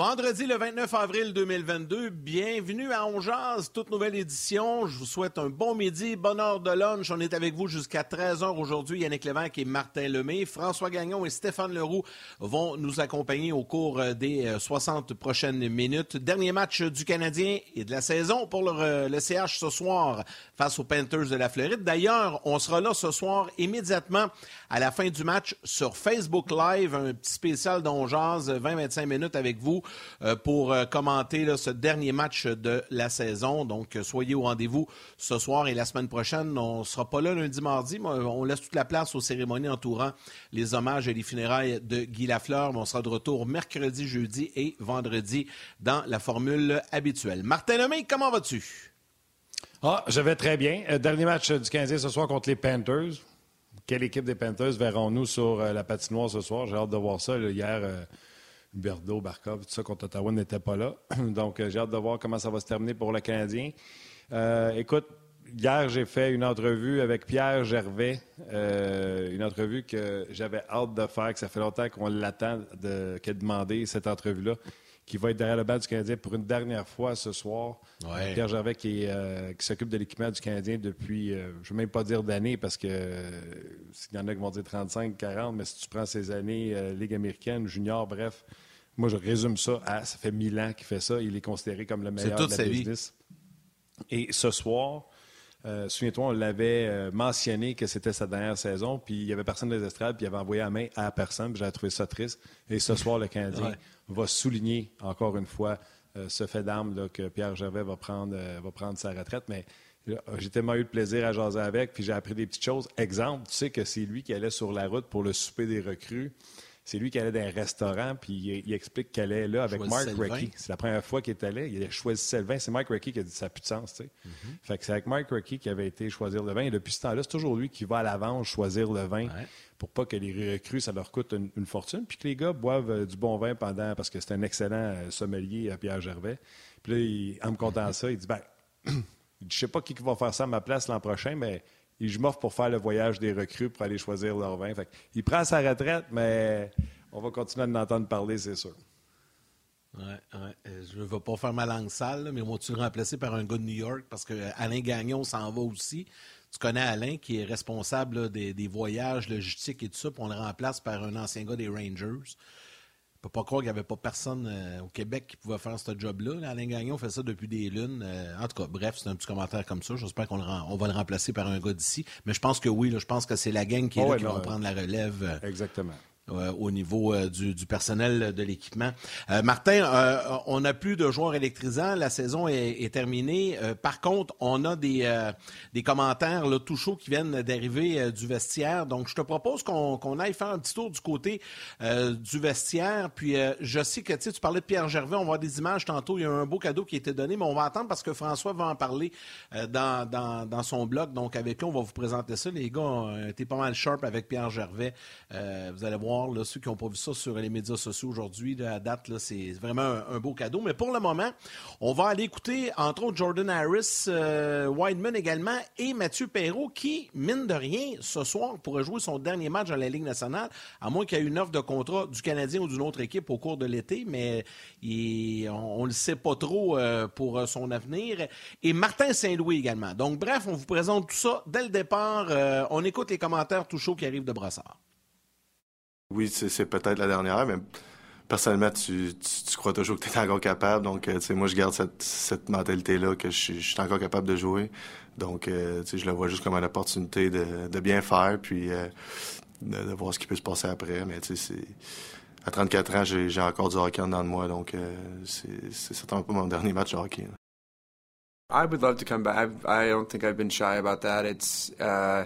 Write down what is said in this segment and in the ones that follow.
Vendredi le 29 avril 2022, bienvenue à Ongeaz, toute nouvelle édition. Je vous souhaite un bon midi, bonne heure de lunch. On est avec vous jusqu'à 13h aujourd'hui. Yannick Lévesque et Martin Lemay, François Gagnon et Stéphane Leroux vont nous accompagner au cours euh, des 60 euh, prochaines minutes. Dernier match du Canadien et de la saison pour le, le CH ce soir face aux Panthers de la Floride. D'ailleurs, on sera là ce soir immédiatement à la fin du match sur Facebook Live, un petit spécial d'Ongeaz, 20-25 minutes avec vous euh, pour euh, commenter ce dernier match de la saison. Donc, euh, soyez au rendez-vous ce soir et la semaine prochaine. On ne sera pas là lundi, mardi, mais on laisse toute la place aux cérémonies entourant les hommages et les funérailles de Guy Lafleur. on sera de retour mercredi, jeudi et vendredi dans la formule habituelle. Martin Lemay, comment vas-tu? Ah, je vais très bien. dernier match du 15 ce soir contre les Panthers. Quelle équipe des Panthers verrons-nous sur la patinoire ce soir? J'ai hâte de voir ça. hier, Berdo, Barkov, tout ça contre Ottawa n'était pas là. Donc, euh, j'ai hâte de voir comment ça va se terminer pour le Canadien. Euh, écoute, hier, j'ai fait une entrevue avec Pierre Gervais, euh, une entrevue que j'avais hâte de faire, que ça fait longtemps qu'on l'attend, de, qu'il a demandé cette entrevue-là, qui va être derrière le banc du Canadien pour une dernière fois ce soir. Pierre Gervais qui, s'occupe de l'équipement du Canadien depuis, je ne vais même pas dire d'années, parce que s'il y en a qui vont dire 35, 40, mais si tu prends ces années, Ligue américaine, junior, bref, moi, je résume ça à ça fait mille ans qu'il fait ça. Il est considéré comme le meilleur de la business. Et ce soir, euh, souviens-toi, on l'avait euh, mentionné que c'était sa dernière saison, puis il n'y avait personne des estrades, puis il avait envoyé la main à personne, puis j'avais trouvé ça triste. Et ce soir, le Canadien va souligner encore une fois euh, ce fait d'arme que Pierre Gervais va prendre, va prendre sa retraite. Mais j'ai tellement eu de plaisir à jaser avec, puis j'ai appris des petites choses. Exemple, tu sais que c'est lui qui allait sur la route pour le souper des recrues. C'est lui qui allait dans un restaurant, puis il, explique qu'elle est là avec Mark Recchi. C'est la première fois qu'il était là. Il a choisi le vin. C'est Mark Recchi qui a dit de sens. Tu sais. Mm-hmm. Fait que c'est avec Mark Recchi qui avait été choisir le vin. Et depuis ce temps-là, c'est toujours lui qui va à l'avance choisir le vin pour pas que les recrues, ça leur coûte une, fortune. Puis que les gars boivent euh, du bon vin pendant, parce que c'est un excellent euh, sommelier à Pierre Gervais. Puis là, en me contant ça, il dit ben, je sais pas qui va faire ça à ma place l'an prochain, mais je m'offre pour faire le voyage des recrues pour aller choisir leur vin. il prend sa retraite, mais on va continuer de l'entendre parler, c'est sûr. Euh, je ne vais pas faire ma langue sale, mais on va-tu le remplacer par un gars de New York parce que Alain Gagnon s'en va aussi. Tu connais Alain qui est responsable des, voyages logistiques et tout ça, puis on le remplace par un ancien gars des Rangers. Je peux pas croire qu'il n'y avait pas personne euh, au Québec qui pouvait faire ce job-là. Alain Gagnon fait ça depuis des lunes. Euh, en tout cas, bref, c'est un petit commentaire comme ça. J'espère qu'on on va le remplacer par un gars d'ici. Mais je pense que oui, je pense que c'est la gang qui, est là, qui va ben, prendre la relève. Euh, exactement. Euh, au niveau euh, du, personnel de l'équipement. Euh, Martin, on n'a plus de joueurs électrisants. La saison est, terminée. par contre, on a des, des commentaires là, tout chauds qui viennent d'arriver du vestiaire. Donc, je te propose qu'on aille faire un petit tour du côté du vestiaire. Puis, je sais que tu parlais de Pierre Gervais. On va voir des images tantôt. Il y a un beau cadeau qui a été donné, mais on va attendre parce que François va en parler dans, dans, son blog. Donc, avec lui, on va vous présenter ça. Les gars été pas mal sharp avec Pierre Gervais. vous allez voir ceux qui n'ont pas vu ça sur les médias sociaux aujourd'hui, à date, c'est vraiment un, beau cadeau. Mais pour le moment, on va aller écouter, entre autres, Jordan Harris, euh, Wideman également, et Mathieu Perrault, qui, mine de rien, ce soir, pourrait jouer son dernier match dans la Ligue nationale, à moins qu'il y ait une offre de contrat du Canadien ou d'une autre équipe au cours de l'été, mais on ne le sait pas trop euh, pour son avenir. Et Martin Saint-Louis également. Donc, bref, on vous présente tout ça dès le départ. Euh, on écoute les commentaires tout chauds qui arrivent de Brassard. Oui, c'est peut-être la dernière, mais personnellement, tu, crois toujours que tu es encore capable. Donc, euh, tu sais, moi, je garde cette, mentalité-là que je suis, encore capable de jouer. Donc, euh, tu sais, je le vois juste comme une opportunité de, bien faire, puis euh, de, voir ce qui peut se passer après. Mais, tu sais, à 34 ans, j'ai encore du hockey en dedans de moi. Donc, c'est un peu mon dernier match de hockey. I would love to come back. I don't think I've been shy about that. It's... Uh,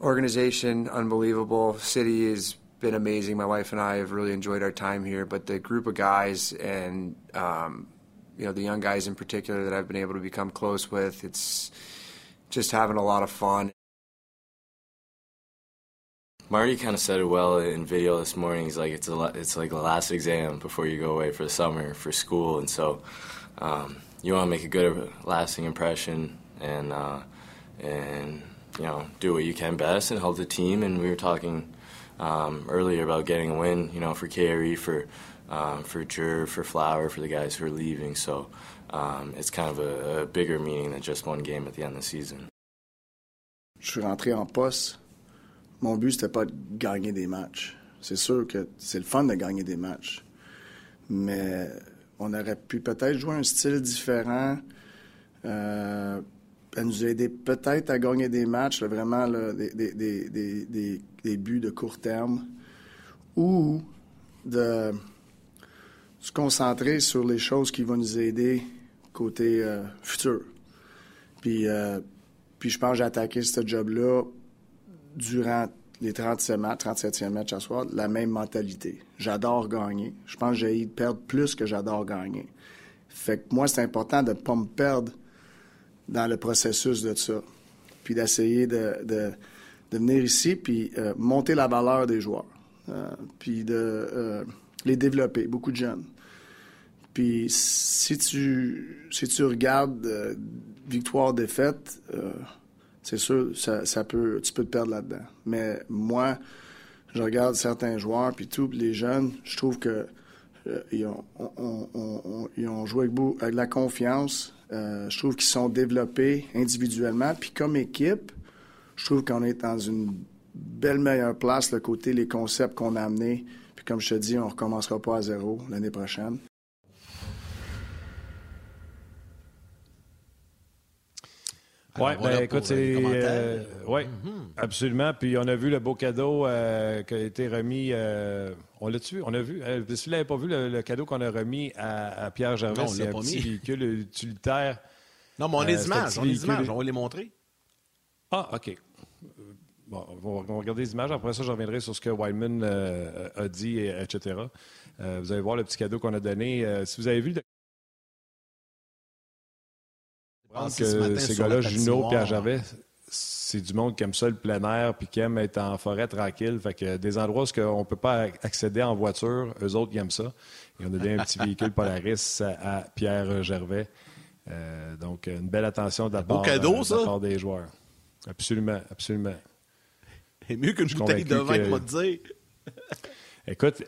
organization, unbelievable. City has been amazing. My wife and I have really enjoyed our time here, but the group of guys and um, you know the young guys in particular that I've been able to become close with, it's just having a lot of fun. Marty kind of said it well in video this morning. He's like, it's a, it's like the last exam before you go away for the summer for school, and so um, you want to make a good, lasting impression and uh, and you know do what you can best and help the team. And we were talking um, earlier about getting a win, you know, for KRE, for um, for Jer, for Flower, for the guys who are leaving. So um, it's kind of a, a bigger meaning than just one game at the end of the season. Je suis rentré en poste. Mon but, c'était pas de gagner des matchs. C'est sûr que c'est le fun de gagner des matchs. Mais on aurait pu peut-être jouer un style différent. Euh, elle nous a aidé peut-être à gagner des matchs, vraiment des, des, des, des buts de court terme. Ou de se concentrer sur les choses qui vont nous aider côté euh, futur. Puis, euh, puis je pense que j'ai attaqué ce job-là durant les 37 matchs, 37e match à soir, la même mentalité. J'adore gagner. Je pense que j'ai perdre plus que j'adore gagner. Fait que moi, c'est important de ne pas me perdre dans le processus de ça. Puis d'essayer de, de, venir ici puis euh, monter la valeur des joueurs. Euh, puis de euh, les développer, beaucoup de jeunes. Puis si tu, si tu regardes victoire-défaite, c'est sûr, ça, ça, peut, tu peux te perdre là-dedans. Mais moi, je regarde certains joueurs, puis tout, les jeunes, je trouve que ils, ont, joué avec, avec la confiance. Euh, je trouve qu'ils sont développés individuellement. Puis comme équipe, je trouve qu'on est dans une belle meilleure place, le côté, les concepts qu'on a amenés. Puis comme je te dis, on recommencera pas à zéro l'année prochaine. Oui, ben, écoute, c'est. Euh, oui, mm-hmm. absolument. Puis on a vu le beau cadeau euh, qui a été remis. Euh, on l'a vu, on a vu. Euh, si vous n'avez pas vu le, cadeau qu'on a remis à, à Pierre Gervais, c'est un petit mis. véhicule utilitaire. Non, mais on a des images, on a des images, on va les montrer. Ah, OK. Bon, on va regarder les images. Après ça, je reviendrai sur ce que Wildman a dit, etc. vous allez voir le petit cadeau qu'on a donné. si vous avez vu le que ces gars-là, Juno, Pierre Gervais, c'est du monde qui aime ça le plein air puis qui aime être en forêt tranquille. Fait que des endroits où on ne peut pas accéder en voiture, eux autres, ils aiment ça. Et on a donné un petit véhicule Polaris à, Pierre Gervais. Euh, donc, une belle attention de la, part, cadeau, de la part des joueurs. Absolument, absolument. Et mieux qu'une bouteille de vin, on va te dire. Écoute,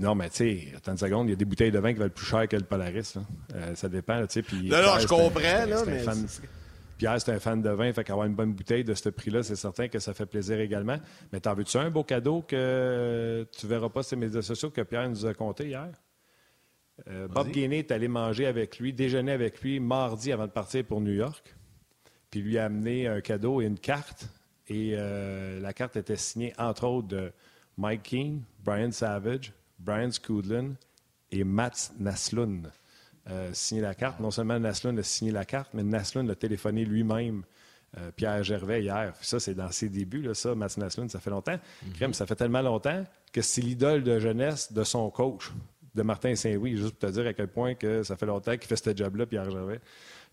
non, mais tu sais, attends une seconde, il y a des bouteilles de vin qui valent plus cher que le Polaris. Euh, ça dépend, tu sais. Non, non, je comprends, là, mais. Pierre, c'est un fan de vin, fait qu'avoir une bonne bouteille de ce prix-là, c'est certain que ça fait plaisir également. Mais t'en veux-tu un beau cadeau que tu verras pas sur les médias sociaux que Pierre nous a compté hier? Euh, Bob Gainey est allé manger avec lui, déjeuner avec lui mardi avant de partir pour New York. Puis lui a amené un cadeau et une carte. Et euh, la carte était signée, entre autres, de Mike Keane, Brian Savage, Brian Scudlin et Mats Naslund euh, signé la carte. Non seulement Naslund a signé la carte, mais Naslund a téléphoné lui-même euh, Pierre Gervais hier. ça, c'est dans ses débuts, là, ça, Mats Naslund, ça fait longtemps. Mm ça fait tellement longtemps que c'est l'idole de jeunesse de son coach, de Martin Saint-Louis, juste pour te dire à quel point que ça fait longtemps qu'il fait ce job-là, Pierre Gervais.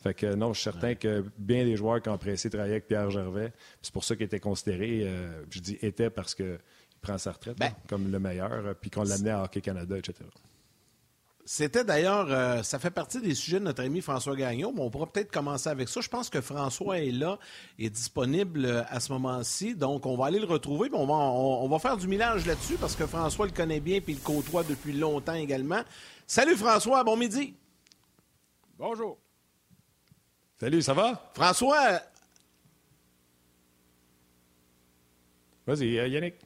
Fait que non, je suis certain que bien des joueurs qui ont apprécié travailler avec Pierre Gervais, c'est pour ça qu'il était considéré, euh, je dis était parce que prend sa retraite ben. comme le meilleur, euh, puis qu'on l'amenait à Hockey Canada, etc. C'était d'ailleurs, euh, ça fait partie des sujets de notre ami François Gagnon. Bon, on pourra peut-être commencer avec ça. Je pense que François est là, est disponible euh, à ce moment-ci. Donc, on va aller le retrouver. On va, on, va faire du mélange là-dessus parce que François le connaît bien puis il le côtoie depuis longtemps également. Salut François, bon midi. Bonjour. Salut, ça va? François. Vas-y, Yannick.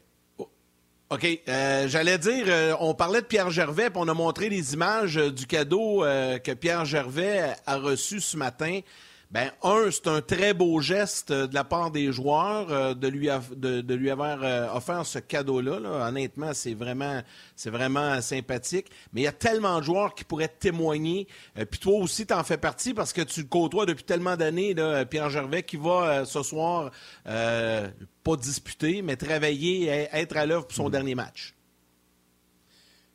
OK. Euh, J'allais dire, euh, on parlait de Pierre Gervais, puis on a montré les images euh, du cadeau que Pierre Gervais a reçu ce matin. Ben, un, c'est un très beau geste de la part des joueurs de, lui de, lui avoir offert ce cadeau-là. Honnêtement, c'est vraiment, c'est vraiment sympathique. Mais il y a tellement de joueurs qui pourraient témoigner. Puis toi aussi, tu en fais partie parce que tu le côtoies depuis tellement d'années, Pierre Gervais, qui va ce soir pas disputer, mais travailler et être à l'œuvre pour son mm. dernier match.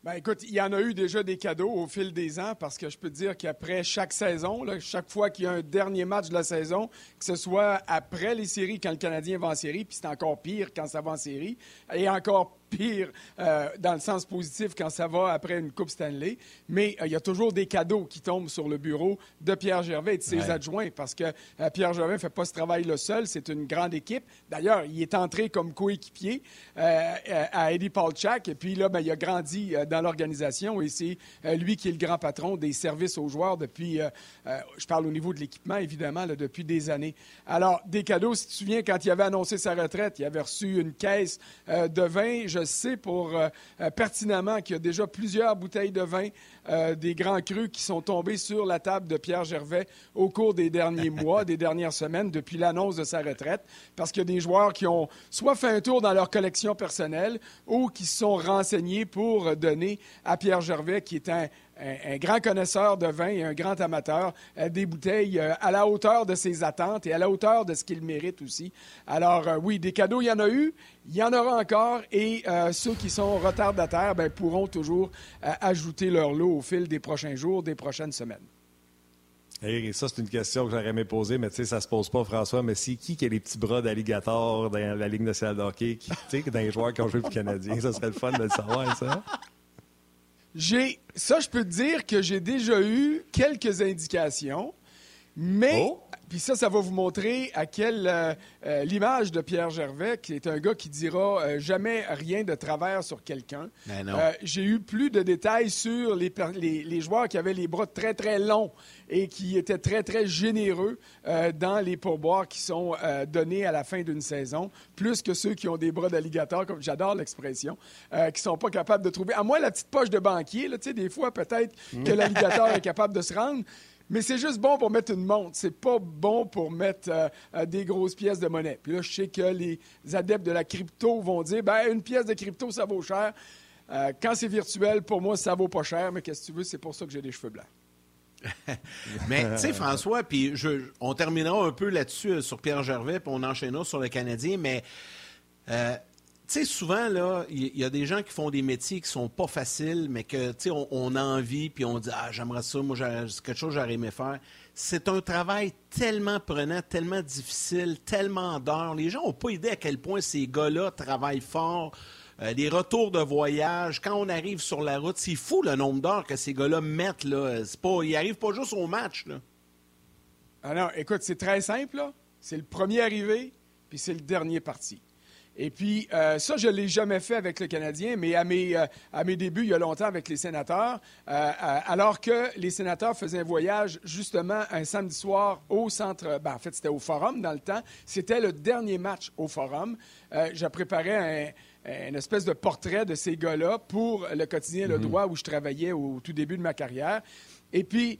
Ben, écoute, il y en a eu déjà des cadeaux au fil des ans parce que je peux dire qu'après chaque saison, chaque fois qu'il y a un dernier match de la saison, que ce soit après les séries quand le Canadien va en série, puis c'est encore pire quand ça va en série, et encore pire euh, dans le sens positif quand ça va après une Coupe Stanley. Mais euh, il y a toujours des cadeaux qui tombent sur le bureau de Pierre Gervais et de ses adjoints parce que euh, Pierre Gervais ne fait pas ce travail-là seul. C'est une grande équipe. D'ailleurs, il est entré comme coéquipier à Eddie Paulchak et puis là, ben, il a grandi dans l'organisation et c'est lui qui est le grand patron des services aux joueurs depuis, je parle au niveau de l'équipement, évidemment, depuis des années. Alors, des cadeaux, si tu te souviens, quand il avait annoncé sa retraite, il avait reçu une caisse de vin. Je sais pour euh, euh, pertinemment qu'il y a déjà plusieurs bouteilles de vin euh, des grands crus qui sont tombés sur la table de Pierre Gervais au cours des derniers mois, des dernières semaines, depuis l'annonce de sa retraite, parce qu'il y a des joueurs qui ont soit fait un tour dans leur collection personnelle ou qui se sont renseignés pour donner à Pierre Gervais, qui est un, un, grand connaisseur de vin et un grand amateur, euh, des bouteilles euh, à la hauteur de ses attentes et à la hauteur de ce qu'il mérite aussi. Alors euh, oui, des cadeaux, il y en a eu, il y en aura encore et ceux qui sont retardataires ben, pourront toujours ajouter leur lot au fil des prochains jours, des prochaines semaines. Et ça, c'est une question que j'aurais aimé poser, mais tu sais, ça se pose pas, François. Mais c'est qui qui a les petits bras d'alligator dans la Ligue nationale de hockey, qui, dans les joueurs qui ont joué pour le Canadien? Ça serait le fun de le savoir, ça. J'ai ça, je peux te dire que j'ai déjà eu quelques indications, mais oh. Puis ça, ça va vous montrer à quelle euh, euh, l'image de Pierre Gervais, qui est un gars qui dira euh, jamais rien de travers sur quelqu'un. Ben j'ai eu plus de détails sur les, les, les, joueurs qui avaient les bras très très longs et qui étaient très, très généreux euh, dans les pourboires qui sont euh, donnés à la fin d'une saison, plus que ceux qui ont des bras d'alligator, comme j'adore l'expression, euh, qui ne sont pas capables de trouver. À moins la petite poche de banquier, là, des fois, peut-être que l'alligator est capable de se rendre. Mais c'est juste bon pour mettre une montre. C'est pas bon pour mettre des grosses pièces de monnaie. Puis là, je sais que les adeptes de la crypto vont dire, ben une pièce de crypto, ça vaut cher. quand c'est virtuel, pour moi, ça vaut pas cher. Mais qu'est-ce que tu veux, c'est pour ça que j'ai des cheveux blancs. Mais tu sais, François, puis on terminera un peu là-dessus euh, sur Pierre Gervais, puis on enchaînera sur le Canadien, mais euh, tu sais, souvent, là, il y, a des gens qui font des métiers qui sont pas faciles, mais que, tu on, a envie, puis on dit, ah, j'aimerais ça, moi, c'est quelque chose que j'aurais aimé faire. C'est un travail tellement prenant, tellement difficile, tellement d'heures. Les gens n'ont pas idée à quel point ces gars-là travaillent fort euh, des retours de voyage, quand on arrive sur la route, c'est fou le nombre d'heures que ces gars-là mettent. Là. Pas, ils n'arrivent pas juste au match. Là. Ah non, écoute, c'est très simple. C'est le premier arrivé, puis c'est le dernier parti. Et puis, euh, ça, je ne l'ai jamais fait avec le Canadien, mais à mes, euh, à mes débuts, il y a longtemps, avec les sénateurs, alors que les sénateurs faisaient un voyage, justement, un samedi soir au centre, ben, en fait, c'était au Forum dans le temps. C'était le dernier match au Forum. je préparais un une espèce de portrait de ces gars-là pour le quotidien Le mhm. Droit où je travaillais au tout début de ma carrière. Et puis,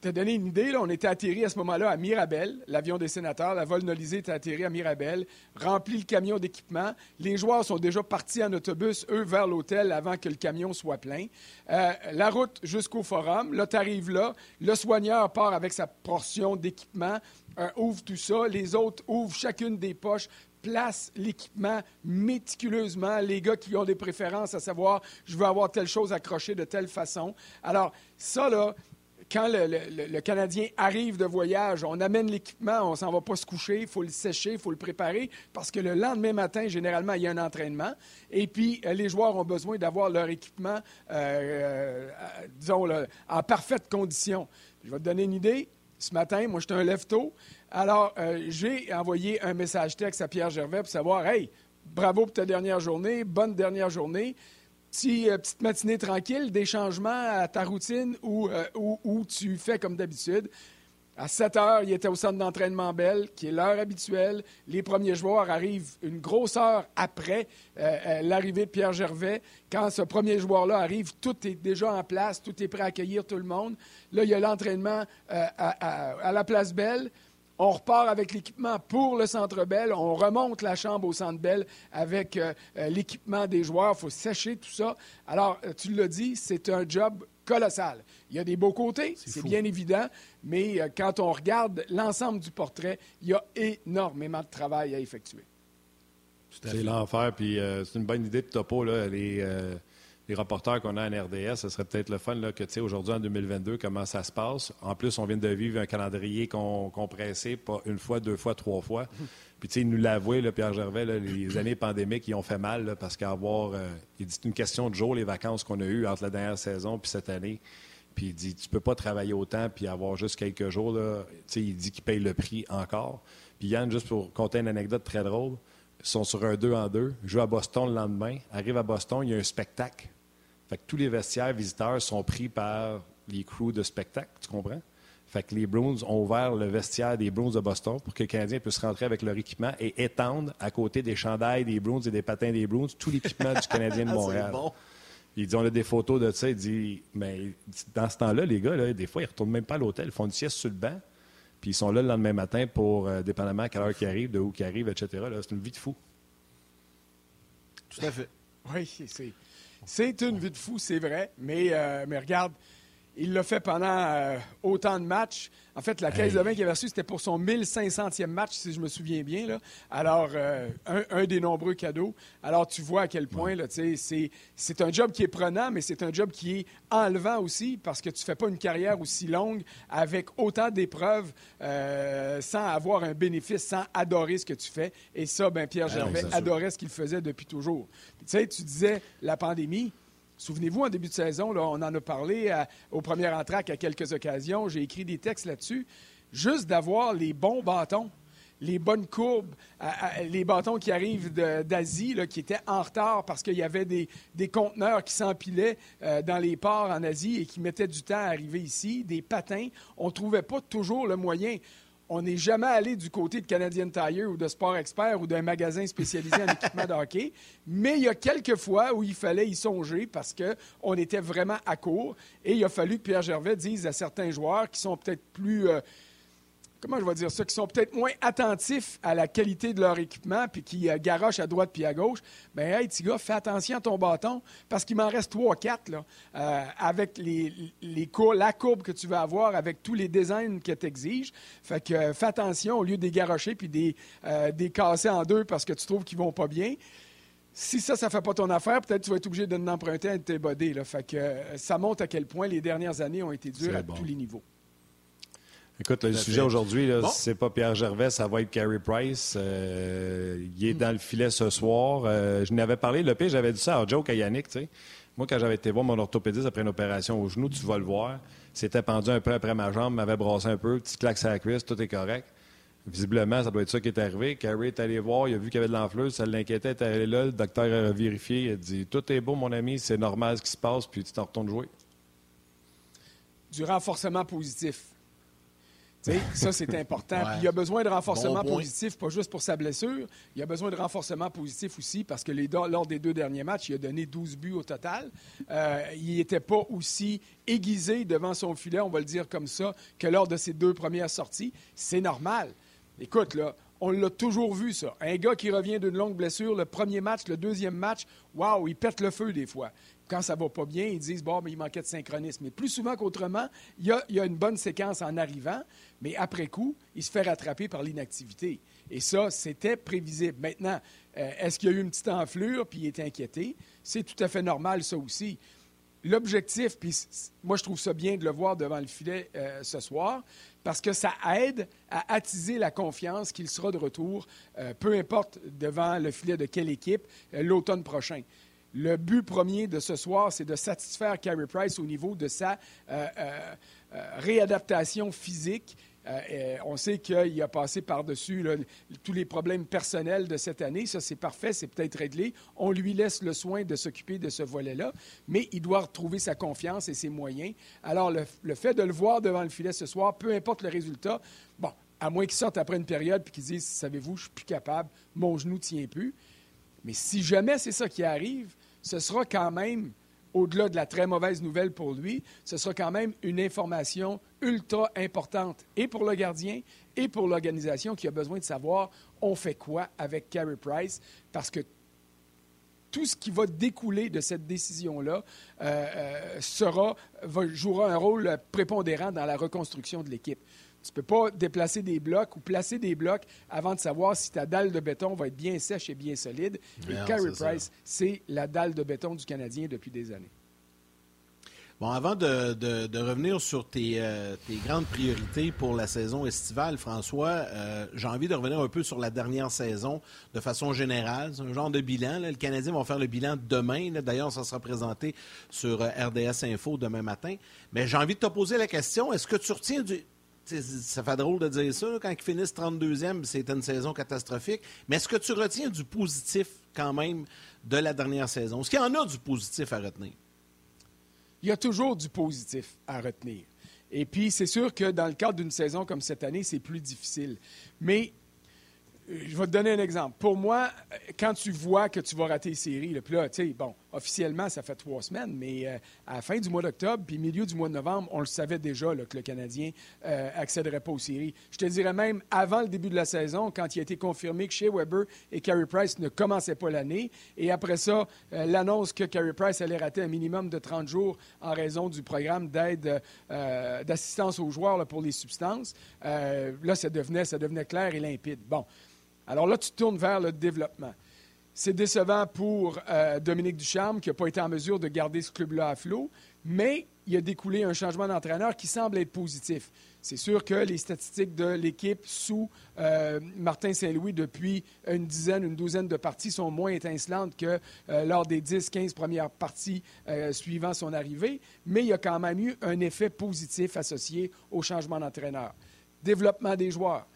te donner une idée, là, on était atterri à ce moment-là à Mirabel, l'avion des sénateurs. La vol Nolisée était atterri à Mirabel, rempli le camion d'équipement. Les joueurs sont déjà partis en autobus, eux, vers l'hôtel avant que le camion soit plein. Euh, la route jusqu'au forum. Là, tu arrives là. Le soigneur part avec sa portion d'équipement, euh, ouvre tout ça. Les autres ouvrent chacune des poches, place l'équipement méticuleusement, les gars qui ont des préférences, à savoir, je veux avoir telle chose accrochée de telle façon. Alors, ça, là, quand le, Canadien arrive de voyage, on amène l'équipement, on s'en va pas se coucher, il faut le sécher, il faut le préparer, parce que le lendemain matin, généralement, il y a un entraînement. Et puis, euh, les joueurs ont besoin d'avoir leur équipement, euh, euh, disons, en parfaite condition. Je vais te donner une idée. Ce matin, moi, j'étais un lève-tôt. Alors, j'ai envoyé un message texte à Pierre Gervais pour savoir Hey, bravo pour ta dernière journée, bonne dernière journée. Euh, petite matinée tranquille, des changements à ta routine ou, euh, où, tu fais comme d'habitude. À 7 heures, il était au centre d'entraînement Belle, qui est l'heure habituelle. Les premiers joueurs arrivent une grosse heure après l'arrivée de Pierre Gervais. Quand ce premier joueur-là arrive, tout est déjà en place, tout est prêt à accueillir tout le monde. Là, il y a l'entraînement à, à, la place Belle. On repart avec l'équipement pour le Centre Bell. On remonte la chambre au Centre Bell avec euh, euh, l'équipement des joueurs. Il faut sécher tout ça. Alors, euh, tu l'as dit, c'est un job colossal. Il y a des beaux côtés, c'est bien évident, mais quand on regarde l'ensemble du portrait, il y a énormément de travail à effectuer. C'est l'enfer, puis c'est une bonne idée de topo, là, les, les reporters qu'on a en RDS, ce serait peut-être le fun là, que, tu sais, aujourd'hui, en 2022, comment ça se passe. En plus, on vient de vivre un calendrier compressé, pas une fois, deux fois, trois fois. Puis, tu sais, il nous l'avouait, Pierre Gervais, les années pandémiques, ils ont fait mal parce qu'avoir. Euh, il dit c'est une question de jour, les vacances qu'on a eues entre la dernière saison puis cette année. Puis il dit tu peux pas travailler autant puis avoir juste quelques jours. Là. sais, il dit qu'il paye le prix encore. Puis Yann, juste pour compter une anecdote très drôle, ils sont sur un 2 en 2, jouent à Boston le lendemain, arrivent à Boston, il y a un spectacle. Fait que tous les vestiaires visiteurs sont pris par les crews de spectacle, tu comprends? Fait que les Bruins ont ouvert le vestiaire des Bruins de Boston pour que les Canadiens puissent rentrer avec leur équipement et étendre à côté des chandails des Bruins et des patins des Bruins tout l'équipement du Canadien de Montréal. bon. Il dit on a des photos de ça. Il dit mais dans ce temps-là, les gars, des fois, ils ne retournent même pas à l'hôtel. Ils font une sieste sur le banc. Puis ils sont là le lendemain matin pour, euh, dépendamment à quelle heure qu'ils arrivent, de où qu'ils arrivent, etc. C'est une vie de fou. Tout à fait. Oui, c'est une vie de fou, c'est vrai. Mais, euh, mais regarde, il l'a fait pendant euh, autant de matchs. En fait, la caisse de vin qu'il avait reçue, c'était pour son 1500e match, si je me souviens bien. Là. Alors, euh, un, des nombreux cadeaux. Alors, tu vois à quel point, c'est un job qui est prenant, mais c'est un job qui est enlevant aussi, parce que tu ne fais pas une carrière aussi longue avec autant d'épreuves euh, sans avoir un bénéfice, sans adorer ce que tu fais. Et ça, ben, Pierre ah Gervais adorait ce qu'il faisait depuis toujours. Tu sais, tu disais la pandémie. Souvenez-vous, en début de saison, là, on en a parlé au premier entraque à quelques occasions. J'ai écrit des textes là-dessus. Juste d'avoir les bons bâtons, les bonnes courbes, les bâtons qui arrivent d'Asie, qui étaient en retard parce qu'il y avait des, conteneurs qui s'empilaient euh, dans les ports en Asie et qui mettaient du temps à arriver ici, des patins. On ne trouvait pas toujours le moyen on n'est jamais allé du côté de Canadian Tire ou de Sport Expert ou d'un magasin spécialisé en équipement de hockey, mais il y a quelques fois où il fallait y songer parce qu'on était vraiment à court. Et il a fallu que Pierre Gervais dise à certains joueurs qui sont peut-être plus euh, comment je vais dire ça, qui sont peut-être moins attentifs à la qualité de leur équipement puis qui euh, garochent à droite puis à gauche, ben hey, petit gars, fais attention à ton bâton parce qu'il m'en reste trois, quatre, là, euh, avec les, les la courbe que tu vas avoir, avec tous les designs que tu exiges. Fait que euh, fais attention au lieu de les garocher puis des, des casser en deux parce que tu trouves qu'ils vont pas bien. Si ça, ça ne fait pas ton affaire, peut-être que tu vas être obligé de l'emprunter à tes bodés. Là. Fait que ça montre à quel point les dernières années ont été dures à tous les niveaux. Écoute, le sujet aujourd'hui, c'est pas Pierre Gervais, ça va être Carey Price. Euh, il est dans le filet ce soir. Euh, je n'avais parlé, le pire, j'avais dit ça à joke à Yannick. Moi, quand j'avais été voir mon orthopédiste après une opération au genou, tu vas le voir, c'était pendu un peu après ma jambe, m'avait brassé un peu, petit claque à la cuisse, tout est correct. Visiblement, ça doit être ça qui est arrivé. Carey est allé voir, il a vu qu'il y avait de l'enfleuse, ça l'inquiétait, il est allé là, le docteur a vérifié, il a dit Tout est beau, mon ami, c'est normal ce qui se passe, puis tu t'en retournes jouer. Du renforcement positif ça, c'est important. il y a besoin de renforcement positif, pas juste pour sa blessure. Il y a besoin de renforcement positif aussi parce que les, lors des deux derniers matchs, il a donné 12 buts au total. Euh, il n'était pas aussi aiguisé devant son filet, on va le dire comme ça, que lors de ses deux premières sorties. C'est normal. Écoute, là, on l'a toujours vu, ça. Un gars qui revient d'une longue blessure, le premier match, le deuxième match, waouh, il pète le feu des fois quand ça va pas bien, ils disent bon, mais il manquait de synchronisme. Mais plus souvent qu'autrement, il y, a, une bonne séquence en arrivant, mais après coup, il se fait rattraper par l'inactivité. Et ça, c'était prévisible. Maintenant, euh, est-ce qu'il y a eu une petite enflure puis il est inquiété? C'est tout à fait normal, ça aussi. L'objectif, puis moi je trouve ça bien de le voir devant le filet euh, ce soir, parce que ça aide à attiser la confiance qu'il sera de retour, euh, peu importe devant le filet de quelle équipe, l'automne prochain. Le but premier de ce soir, c'est de satisfaire Carey Price au niveau de sa euh, euh, euh, réadaptation physique. On sait qu'il a passé par-dessus tous les problèmes personnels de cette année. Ça, c'est parfait, c'est peut-être réglé. On lui laisse le soin de s'occuper de ce volet-là, mais il doit retrouver sa confiance et ses moyens. Alors, le, le fait de le voir devant le filet ce soir, peu importe le résultat, bon, à moins qu'il sorte après une période et qu'il dise Savez-vous, je suis plus capable, mon genou ne tient plus. Mais si jamais c'est ça qui arrive, ce sera quand même, au-delà de la très mauvaise nouvelle pour lui, ce sera quand même une information ultra importante et pour le gardien et pour l'organisation qui a besoin de savoir on fait quoi avec Carey Price? Parce que tout ce qui va découler de cette décision-là euh, euh, sera, jouera un rôle prépondérant dans la reconstruction de l'équipe. Tu ne peux pas déplacer des blocs ou placer des blocs avant de savoir si ta dalle de béton va être bien sèche et bien solide. Et Carey Price, c'est la dalle de béton du Canadien depuis des années. Bon, avant de, revenir sur euh, tes, grandes priorités pour la saison estivale, François, euh, j'ai envie de revenir un peu sur la dernière saison de façon générale. C'est un genre de bilan. Le Canadien va faire le bilan demain. D'ailleurs, ça sera présenté sur euh, RDS Info demain matin. Mais j'ai envie de te poser la question, est-ce que tu retiens du... Ça fait drôle de dire ça. quand ils finissent 32e, c'était une saison catastrophique. Mais est-ce que tu retiens du positif quand même de la dernière saison? Est-ce qu'il y en a du positif à retenir? Il y a toujours du positif à retenir. Et puis, c'est sûr que dans le cadre d'une saison comme cette année, c'est plus difficile. Mais je vais te donner un exemple. Pour moi, quand tu vois que tu vas rater les séries, puis là, tu sais, bon, officiellement, ça fait trois semaines, mais euh, à la fin du mois d'octobre, puis milieu du mois de novembre, on le savait déjà que le Canadien euh, pas aux séries. Je te dirais même avant le début de la saison, quand il a été confirmé que Shea Weber et Carey Price ne commençaient pas l'année, et après ça, euh, l'annonce que Carey Price allait rater un minimum de 30 jours en raison du programme d'aide, d'assistance aux joueurs pour les substances, là, ça devenait, ça devenait clair et limpide. Bon. Alors là, tu tournes vers le développement. C'est décevant pour euh, Dominique Ducharme qui n'a pas été en mesure de garder ce club-là à flot, mais il a découlé un changement d'entraîneur qui semble être positif. C'est sûr que les statistiques de l'équipe sous euh, Martin Saint-Louis depuis une dizaine, une douzaine de parties sont moins étincelantes que euh, lors des 10-15 premières parties suivant son arrivée, mais il y a quand même eu un effet positif associé au changement d'entraîneur. Développement des joueurs.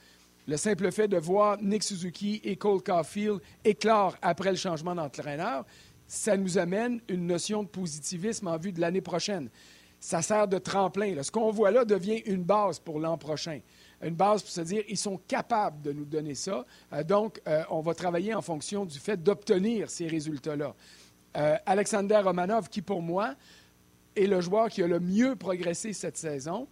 Le simple fait de voir Nick Suzuki et Cole Caulfield éclore après le changement d'entraîneur, ça nous amène une notion de positivisme en vue de l'année prochaine. Ça sert de tremplin. Ce qu'on voit là devient une base pour l'an prochain. Une base pour se dire, ils sont capables de nous donner ça. Euh, donc, euh, on va travailler en fonction du fait d'obtenir ces résultats-là. Euh, Alexander Romanov, qui pour moi est le joueur qui a le mieux progressé cette saison,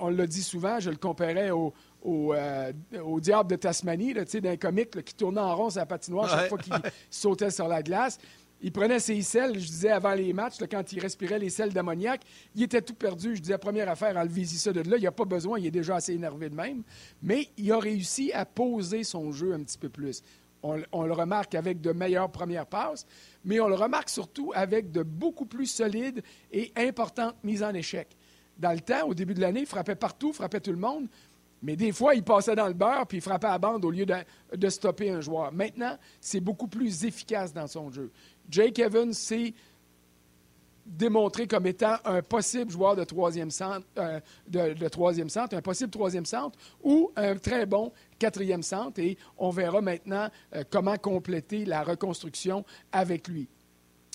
on l'a dit souvent, je le comparais au, euh, au, diable de Tasmanie, d'un comique qui tournait en rond sur la patinoire chaque fois qu'il sautait sur la glace. Il prenait ses selles, je disais avant les matchs, quand il respirait les selles d'ammoniac, il était tout perdu. Je disais, première affaire, enlevez-y ça de là. Il n'y a pas besoin, il est déjà assez énervé de même. Mais il a réussi à poser son jeu un petit peu plus. On, le remarque avec de meilleures premières passes, mais on le remarque surtout avec de beaucoup plus solides et importantes mises en échec. Dans le temps, au début de l'année, il frappait partout, frappait tout le monde. Mais des fois, il passait dans le beurre puis il frappait à bande au lieu de, stopper un joueur. Maintenant, c'est beaucoup plus efficace dans son jeu. Jake Evans s'est démontré comme étant un possible joueur de troisième centre, euh, un possible troisième centre ou un très bon quatrième centre. Et on verra maintenant euh, comment compléter la reconstruction avec lui.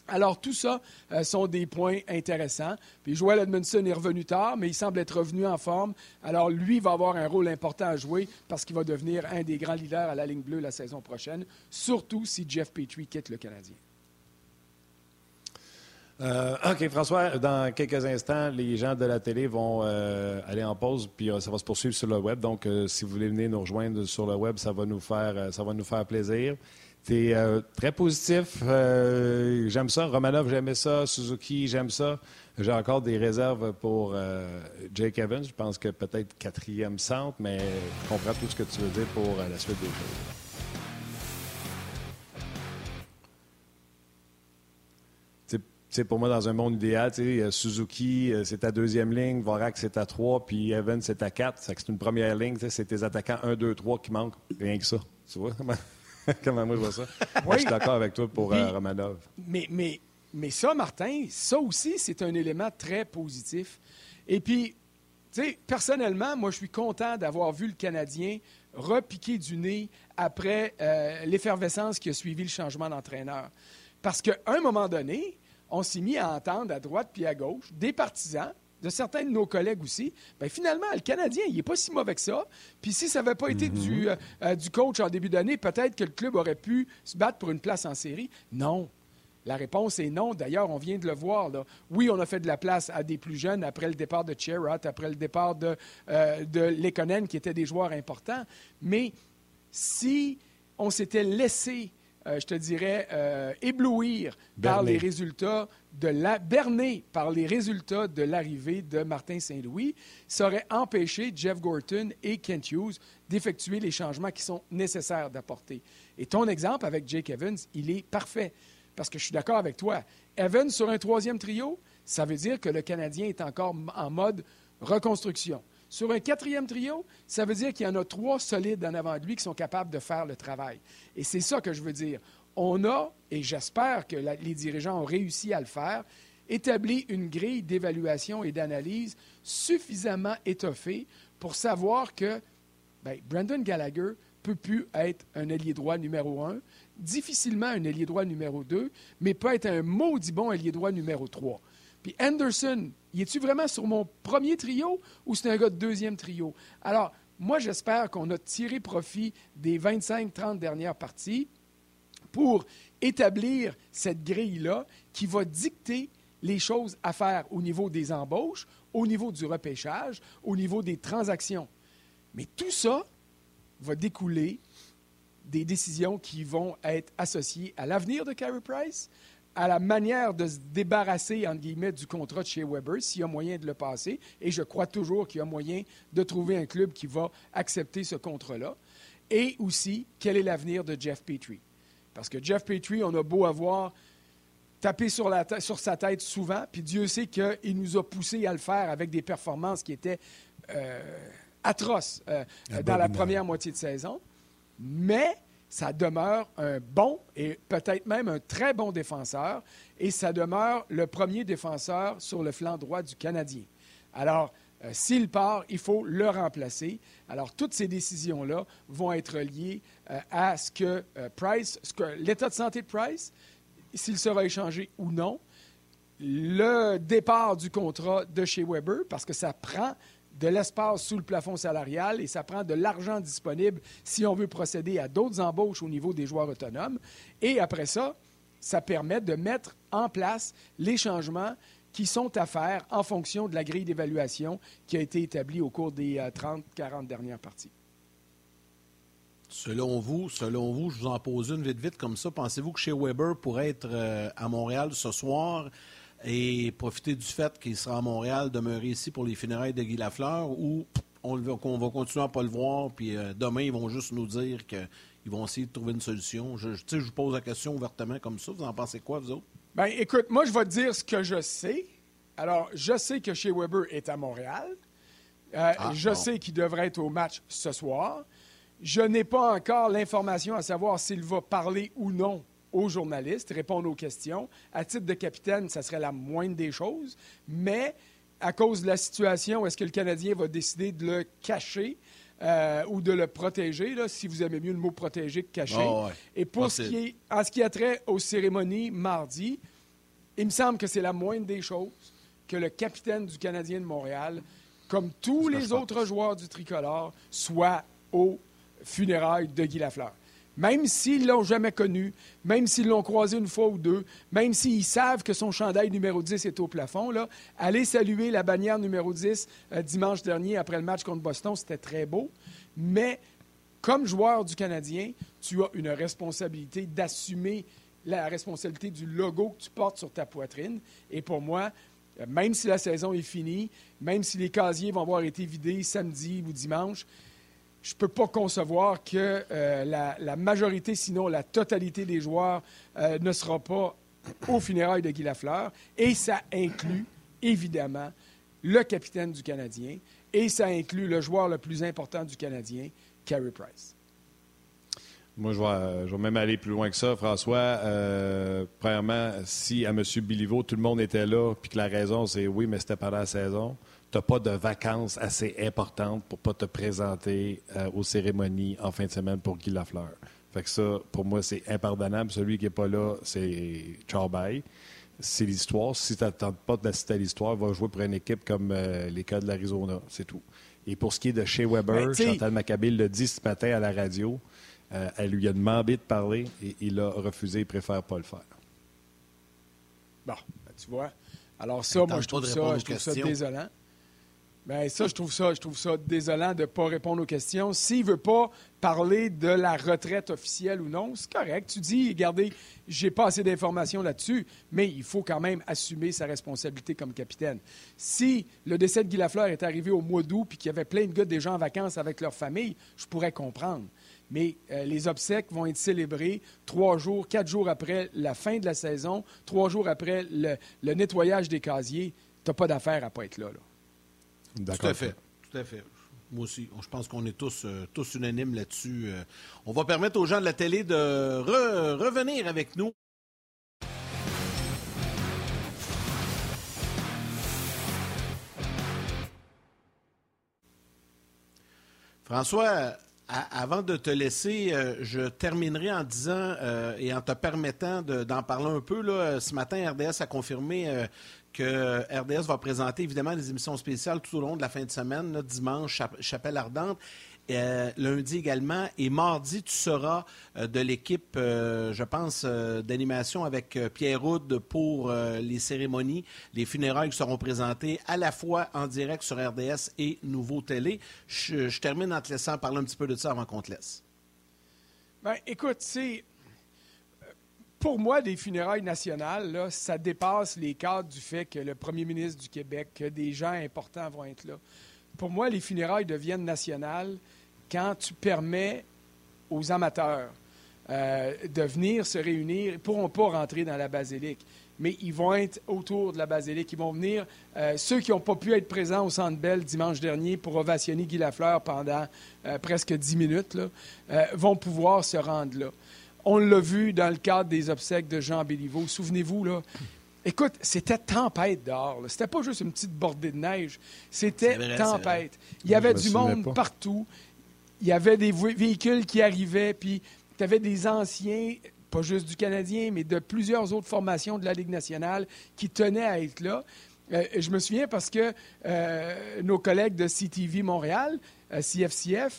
Alors, tout ça euh, sont des points intéressants. Puis Joel Edmondson est revenu tard, mais il semble être revenu en forme. Alors, lui va avoir un rôle important à jouer parce qu'il va devenir un des grands leaders à la ligne bleue la saison prochaine, surtout si Jeff Petrie quitte le Canadien. Euh, OK, François, dans quelques instants, les gens de la télé vont euh, aller en pause, puis ça va se poursuivre sur le web. Donc, si vous voulez venir nous rejoindre sur le web, ça va nous faire, ça va nous faire plaisir. Tu euh, très positif. Euh, j'aime ça. Romanov, j'aimais ça. Suzuki, j'aime ça. J'ai encore des réserves pour euh, Jake Evans. Je pense que peut-être quatrième centre, mais je comprends tout ce que tu veux dire pour la suite des choses. sais, pour moi, dans un monde idéal, Suzuki, c'est ta deuxième ligne, Vorak, c'est ta trois, puis Evans, c'est ta quatre. C'est une première ligne, c'est tes attaquants 1, 2, 3 qui manquent. Rien que ça. Tu vois? moi je vois ça? je suis d'accord avec toi pour euh, Romanov. Mais, mais, mais ça, Martin, ça aussi, c'est un élément très positif. Et puis, tu sais, personnellement, moi, je suis content d'avoir vu le Canadien repiquer du nez après euh, l'effervescence qui a suivi le changement d'entraîneur. Parce qu'à un moment donné, on s'est mis à entendre à droite puis à gauche des partisans de certains de nos collègues aussi, bien, finalement, le Canadien, il n'est pas si mauvais que ça. Puis si ça n'avait pas été mhm. du, euh, euh, du coach en début d'année, peut-être que le club aurait pu se battre pour une place en série. Non. La réponse est non. D'ailleurs, on vient de le voir. Là. Oui, on a fait de la place à des plus jeunes après le départ de Cherrot, après le départ de, euh, de Lekonen, qui étaient des joueurs importants. Mais si on s'était laissé euh, je te dirais, euh, éblouir par les résultats de la berné par les résultats de l'arrivée de Martin Saint-Louis, ça aurait empêché Jeff Gorton et Kent Hughes d'effectuer les changements qui sont nécessaires d'apporter. Et ton exemple avec Jake Evans, il est parfait. Parce que je suis d'accord avec toi. Evans sur un troisième trio, ça veut dire que le Canadien est encore en mode reconstruction. Sur un quatrième trio, ça veut dire qu'il y en a trois solides en avant de lui qui sont capables de faire le travail. Et c'est ça que je veux dire. On a, et j'espère que les dirigeants ont réussi à le faire, établi une grille d'évaluation et d'analyse suffisamment étoffée pour savoir que ben, Brandon Gallagher peut plus être un ailier droit numéro un, difficilement un ailier droit numéro deux, mais peut être un maudit bon ailier droit numéro trois. Puis Anderson, y est-tu vraiment sur mon premier trio ou c'est un gars de deuxième trio? Alors, moi, j'espère qu'on a tiré profit des 25-30 dernières parties pour établir cette grille-là qui va dicter les choses à faire au niveau des embauches, au niveau du repêchage, au niveau des transactions. Mais tout ça va découler des décisions qui vont être associées à l'avenir de Carey Price, à la manière de se débarrasser, entre guillemets, du contrat de chez Weber, s'il y a moyen de le passer. Et je crois toujours qu'il y a moyen de trouver un club qui va accepter ce contrat-là. Et aussi, quel est l'avenir de Jeff Petrie? Parce que Jeff Petrie, on a beau avoir tapé sur, la tête- sur sa tête souvent, puis Dieu sait qu'il nous a poussé à le faire avec des performances qui étaient euh, atroces euh, dans la première moitié de saison. Mais ça demeure un bon et peut-être même un très bon défenseur, et ça demeure le premier défenseur sur le flanc droit du Canadien. Alors, euh, s'il part, il faut le remplacer. Alors, toutes ces décisions-là vont être liées euh, à ce que euh, Price, ce que l'état de santé de Price, s'il sera échangé ou non, le départ du contrat de chez Weber, parce que ça prend de l'espace sous le plafond salarial et ça prend de l'argent disponible si on veut procéder à d'autres embauches au niveau des joueurs autonomes. Et après ça, ça permet de mettre en place les changements qui sont à faire en fonction de la grille d'évaluation qui a été établie au cours des 30-40 dernières parties. Selon vous, selon vous, je vous en pose une vite vite comme ça. Pensez-vous que chez Weber pourrait être euh, à Montréal ce soir et profiter du fait qu'il sera à Montréal, demeurer ici pour les funérailles de Guy Lafleur ou on, qu'on va continuer à pas le voir, puis euh, demain, ils vont juste nous dire qu'ils vont essayer de trouver une solution. Je, je- vous pose la question ouvertement comme ça. Vous en pensez quoi, vous autres? Ben, écoute, moi, je vais te dire ce que je sais. Alors, je sais que chez Weber est à Montréal. Euh, Ah, je sais qu'il devrait être au match ce soir. Je n'ai pas encore l'information à savoir s'il va parler ou non aux journalistes, répondre aux questions. À titre de capitaine, ça serait la moindre des choses. Mais à cause de la situation, est-ce que le Canadien va décider de le cacher euh, ou de le protéger, là, si vous aimez mieux le mot protéger que cacher? Ah ouais. Et pour ce qui est, en ce qui a trait aux cérémonies mardi, il me semble que c'est la moindre des choses que le capitaine du Canadien de Montréal, comme tous les autres joueurs du tricolore, soit au funérailles de Guy Lafleur. Même s'ils l'ont jamais connu, même s'ils l'ont croisé une fois ou deux, même s'ils savent que son chandail numéro 10 est au plafond, là, aller saluer la bannière numéro 10 euh, dimanche dernier après le match contre Boston, c'était très beau. Mais comme joueur du Canadien, tu as une responsabilité d'assumer la responsabilité du logo que tu portes sur ta poitrine. Et pour moi, euh, même si la saison est finie, même si les casiers vont avoir été vidés samedi ou dimanche, je ne peux pas concevoir que euh, la, majorité, sinon la totalité des joueurs, euh, ne sera pas au funérailles de Guy Lafleur. Et ça inclut, évidemment, le capitaine du Canadien. Et ça inclut le joueur le plus important du Canadien, Carey Price. Moi, je vais, je vais même aller plus loin que ça, François. Euh, premièrement, si à M. Biliveau, tout le monde était là, puis que la raison, c'est oui, mais c'était pendant la saison, tu n'as pas de vacances assez importantes pour pas te présenter euh, aux cérémonies en fin de semaine pour Guy Lafleur. Fait que ça, pour moi, c'est impardonnable. Celui qui n'est pas là, c'est ciao bye. C'est l'histoire. Si tu n'attends pas d'assister à l'histoire, va jouer pour une équipe comme euh, les cas de l'Arizona. C'est tout. Et pour ce qui est de chez Weber, Ben, Chantal Maccabil le dit ce matin à la radio. Euh, elle lui a demandé de parler et il a refusé. Il préfère pas le faire. Bon, ben, tu vois. Alors ça, moi, je trouve de ça, je trouve ça désolant. Bien, ça, je trouve ça, je trouve ça désolant de ne pas répondre aux questions. S'il ne veut pas parler de la retraite officielle ou non, c'est correct. Tu dis, regardez, j'ai pas assez d'informations là-dessus, mais il faut quand même assumer sa responsabilité comme capitaine. Si le décès de Guy Lafleur est arrivé au mois d'août puis qu'il y avait plein de gars déjà en vacances avec leur famille, je pourrais comprendre. Mais euh, les obsèques vont être célébrées trois jours, quatre jours après la fin de la saison, trois jours après le, nettoyage des casiers. Tu n'as pas d'affaire à pas être là. là. Tout à fait. Tout à fait. Moi aussi. Je pense qu'on est tous, euh, tous unanimes là-dessus. Euh. on va permettre aux gens de la télé de revenir avec nous. François, avant de te laisser, euh, je terminerai en disant et en te permettant d'en parler un peu. Là, ce matin, RDS a confirmé que RDS va présenter évidemment des émissions spéciales tout au long de la fin de semaine, dimanche, Chapelle Ardente. Euh, lundi également. Et mardi, tu seras euh, de l'équipe, euh, je pense, d'animation avec Pierre Houd pour les cérémonies, les funérailles qui seront présentées à la fois en direct sur RDS et Nouveau Télé. Je, je termine en te laissant parler un petit peu de ça avant qu'on te laisse. Ben, écoute, c'est pour moi, des funérailles nationales, ça dépasse les cadres du fait que le premier ministre du Québec, que des gens importants vont être là. Pour moi, les funérailles deviennent nationales quand tu permets aux amateurs euh, de venir se réunir. Ils ne pourront pas rentrer dans la basilique, mais ils vont être autour de la basilique. Ils vont venir, euh, ceux qui n'ont pas pu être présents au Centre Bell dimanche dernier pour ovationner Guy Lafleur pendant euh, presque dix minutes, vont pouvoir se rendre là. On l'a vu dans le cadre des obsèques de Jean Béliveau. Souvenez-vous, là. Écoute, c'était tempête dehors. C'était pas juste une petite bordée de neige. C'était tempête. Il y avait du monde partout. Il y avait des véhicules qui arrivaient, puis tu avais des anciens, pas juste du Canadien, mais de plusieurs autres formations de la Ligue nationale qui tenaient à être là. Euh, je me souviens parce que euh, nos collègues de CTV Montréal, CFCF, euh,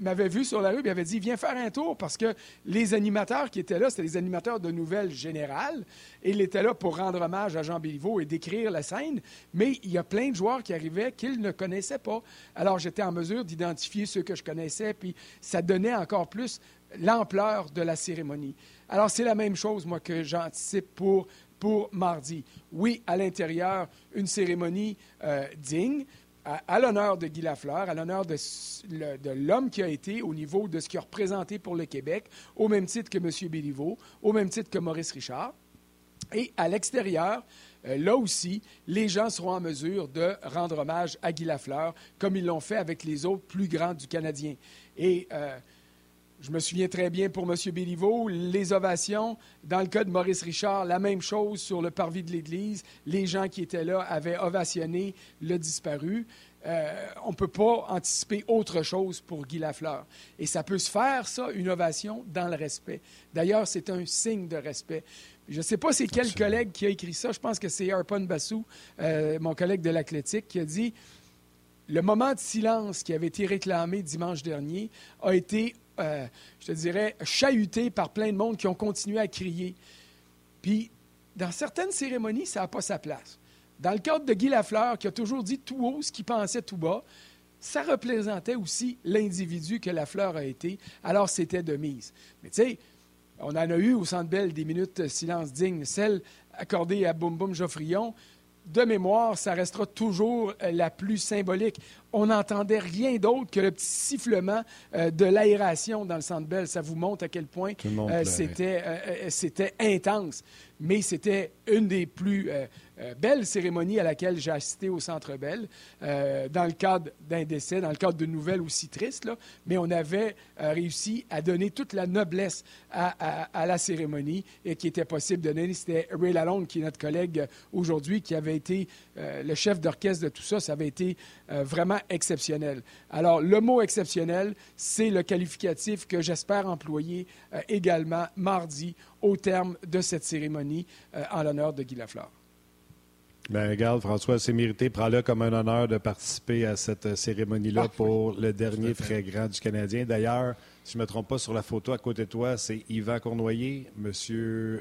m'avait vu sur la rue et avait dit Viens faire un tour parce que les animateurs qui étaient là, c'était les animateurs de nouvelles générales et ils étaient là pour rendre hommage à Jean Béliveau et décrire la scène. Mais il y a plein de joueurs qui arrivaient qu'ils ne connaissaient pas. Alors j'étais en mesure d'identifier ceux que je connaissais, puis ça donnait encore plus l'ampleur de la cérémonie. Alors c'est la même chose, moi, que j'anticipe pour, pour mardi. Oui, à l'intérieur, une cérémonie euh, digne à, l'honneur de Guy Lafleur, à l'honneur de, l'homme qui a été au niveau de ce qu'il a représenté pour le Québec, au même titre que M. Béliveau, au même titre que Maurice Richard. Et à l'extérieur, euh, là aussi, les gens seront en mesure de rendre hommage à Guy Lafleur, comme ils l'ont fait avec les autres plus grands du Canadien. Et euh, je me souviens très bien pour M. Béliveau, les ovations. Dans le cas de Maurice Richard, la même chose sur le parvis de l'Église. Les gens qui étaient là avaient ovationné le disparu. Euh, on ne peut pas anticiper autre chose pour Guy Lafleur. Et ça peut se faire, ça, une ovation, dans le respect. D'ailleurs, c'est un signe de respect. Je ne sais pas c'est quel collègue qui a écrit ça. Je pense que c'est Arpon Bassou, euh, mon collègue de l'Athlétique, qui a dit le moment de silence qui avait été réclamé dimanche dernier a été euh, je te dirais, chahuté par plein de monde qui ont continué à crier. Puis, dans certaines cérémonies, ça n'a pas sa place. Dans le cadre de Guy Lafleur, qui a toujours dit tout haut ce qu'il pensait tout bas, ça représentait aussi l'individu que Lafleur a été, alors c'était de mise. Mais tu sais, on en a eu au Centre Bell des minutes de silence dignes, celle accordée à Boum Boum Geoffrion, de mémoire, ça restera toujours la plus symbolique on n'entendait rien d'autre que le petit sifflement euh, de l'aération dans le Centre Bell. Ça vous montre à quel point euh, c'était, euh, c'était intense. Mais c'était une des plus belles cérémonies à laquelle j'ai assisté au Centre Bell, dans le cadre d'un décès, dans le cadre de nouvelles aussi tristes. Là. Mais on avait réussi à donner toute la noblesse à, à, la cérémonie et qui était possible de donner. C'était Ray Lalonde, qui est notre collègue aujourd'hui, qui avait été le chef d'orchestre de tout ça. Ça avait été vraiment exceptionnel. Alors, le mot exceptionnel, c'est le qualificatif que j'espère employer euh, également mardi au terme de cette cérémonie euh, en l'honneur de Guy Lafleur. Ben, regarde, François, c'est mérité. Prends-le comme un honneur de participer à cette cérémonie-là Ah, pour le dernier très grand du Canadien. D'ailleurs, si je ne me trompe pas, sur la photo à côté de toi, c'est Yvan Cournoyer, M.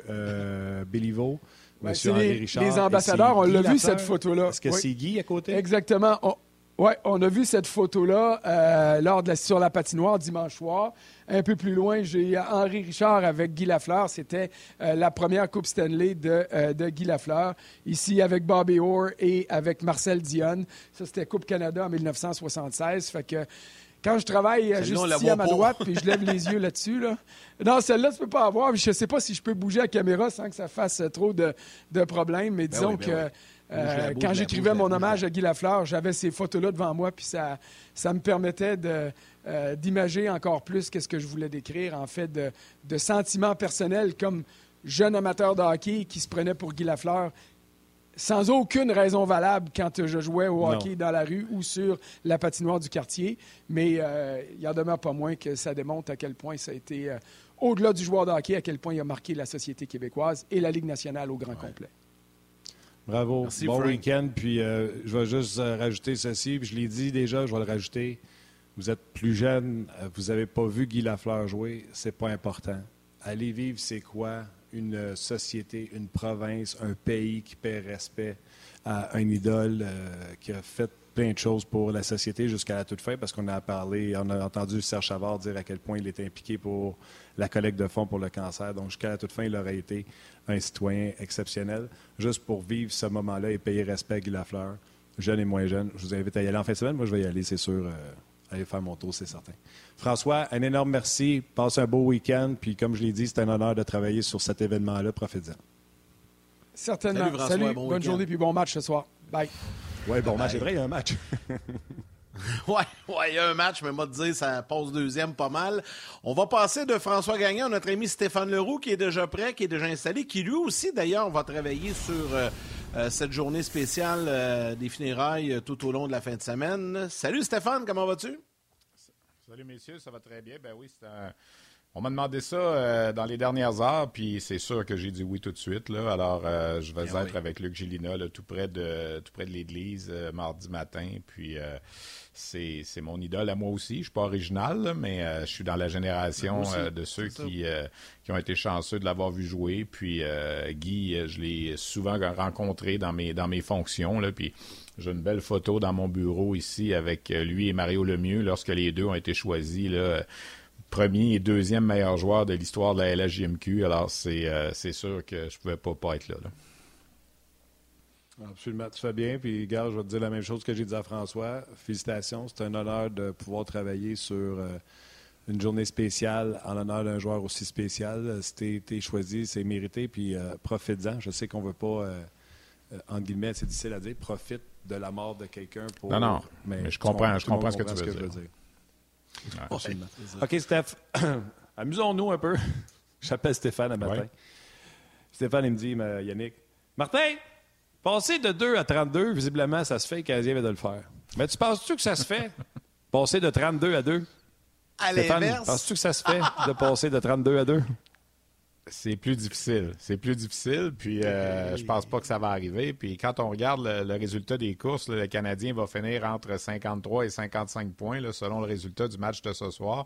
Euh, Béliveau, Ouais, M. c'est Henri les- Richard. les ambassadeurs, on l'a vu, cette photo-là. Est-ce que Oui. c'est Guy à côté? Exactement. On, ouais, on a vu cette photo-là euh, lors de la, sur la patinoire dimanche soir. Un peu plus loin, j'ai Henri Richard avec Guy Lafleur. C'était euh, la première Coupe Stanley de, euh, de Guy Lafleur. Ici avec Bobby Orr et avec Marcel Dionne. Ça, c'était Coupe Canada en 1976. Fait que quand je travaille juste ici à ma droite, puis je lève les yeux là-dessus, là. Non, celle-là, tu peux pas avoir. Je sais pas si je peux bouger la caméra sans que ça fasse trop de, de problèmes, mais disons oui, ben que oui. Euh, quand j'écrivais mon hommage à Guy Lafleur, j'avais ces photos-là devant moi, puis ça, ça me permettait de, euh, d'imager encore plus qu'est-ce que je voulais décrire, en fait, de, de sentiments personnels comme jeune amateur de hockey qui se prenait pour Guy Lafleur sans aucune raison valable quand je jouais au Non. hockey dans la rue ou sur la patinoire du quartier. Mais euh, il en demeure pas moins que ça démontre à quel point ça a été, euh, au-delà du joueur de hockey, à quel point il a marqué la société québécoise et la Ligue nationale au grand complet. Bravo. Merci, bon week-end. Puis euh, je vais juste euh, rajouter ceci. Puis je l'ai dit déjà, je vais le rajouter. Vous êtes plus jeune, euh, vous n'avez pas vu Guy Lafleur jouer, c'est pas important. Allez vivre, c'est quoi une société, une province, un pays qui paie respect à un idole euh, qui a fait plein de choses pour la société jusqu'à la toute fin, parce qu'on a parlé, on a entendu Serge Chavard dire à quel point il était impliqué pour la collecte de fonds pour le cancer. Donc, jusqu'à la toute fin, il aurait été un citoyen exceptionnel. Juste pour vivre ce moment-là et payer respect à Guy Lafleur, jeune et moins jeune. Je vous invite à y aller en fin de semaine. Moi, je vais y aller, c'est sûr. euh, aller faire mon tour, c'est certain. François, un énorme merci. Passe un beau week-end. Puis, comme je l'ai dit, c'est un honneur de travailler sur cet événement-là. Profitez-en. Certainement. Salut, François, bon bonne journée puis bon match ce soir. Bye. Oui, bon match. C'est vrai, il y a un match. Ouais, ouais, il y a un match, mais moi te dire, ça passe deuxième pas mal. On va passer de François Gagnon à notre ami Stéphane Leroux, qui est déjà prêt, qui est déjà installé, qui lui aussi, d'ailleurs, va travailler sur euh, euh, cette journée spéciale euh, des funérailles tout au long de la fin de semaine. Salut Stéphane, comment vas-tu? Salut messieurs, ça va très bien. Ben oui, c'est un- On m'a demandé ça euh, dans les dernières heures, puis c'est sûr que j'ai dit oui tout de suite. Là. Alors, euh, je vais Bien être oui. avec Luc Gélina, là, tout près de tout près de l'église, euh, mardi matin. Puis euh, c'est c'est mon idole à moi aussi. Je suis pas original, là, mais euh, je suis dans la génération euh, de ceux qui, euh, qui ont été chanceux de l'avoir vu jouer. Puis euh, Guy, je l'ai souvent rencontré dans mes dans mes fonctions. Là, puis j'ai une belle photo dans mon bureau ici avec lui et Mario Lemieux lorsque les deux ont été choisis. Là, premier et deuxième meilleur joueur de l'histoire de la LHJMQ. Alors, c'est euh, sûr que je pouvais pas, pas être là. là. Absolument, tu fais bien. Puis, gars, je vais te dire la même chose que j'ai dit à François. Félicitations. C'est un honneur de pouvoir travailler sur euh, une journée spéciale en l'honneur d'un joueur aussi spécial. Si t'es choisi, c'est mérité. Puis, euh, profite-en. Je sais qu'on veut pas, euh, euh, entre guillemets, c'est difficile à dire, profite de la mort de quelqu'un pour. Non, non. Mais je comprends- je comprends ce que tu veux dire. Ouais. Absolument. OK, Steph, amusons-nous un peu. J'appelle Stéphane à matin. Ouais. Stéphane, il me dit, mais, Yannick, Martin, passer de 2 à 32, visiblement, ça se fait, le Canadien vient de le faire. Mais tu penses-tu que ça se fait, passer de 32 à 2? À Stéphane, l'inverse, penses-tu que ça se fait de passer de 32 à 2? C'est plus difficile. C'est plus difficile. Puis, euh, je pense pas que ça va arriver. Puis, quand on regarde le, le résultat des courses, là, le Canadien va finir entre 53 et 55 points, là, selon le résultat du match de ce soir.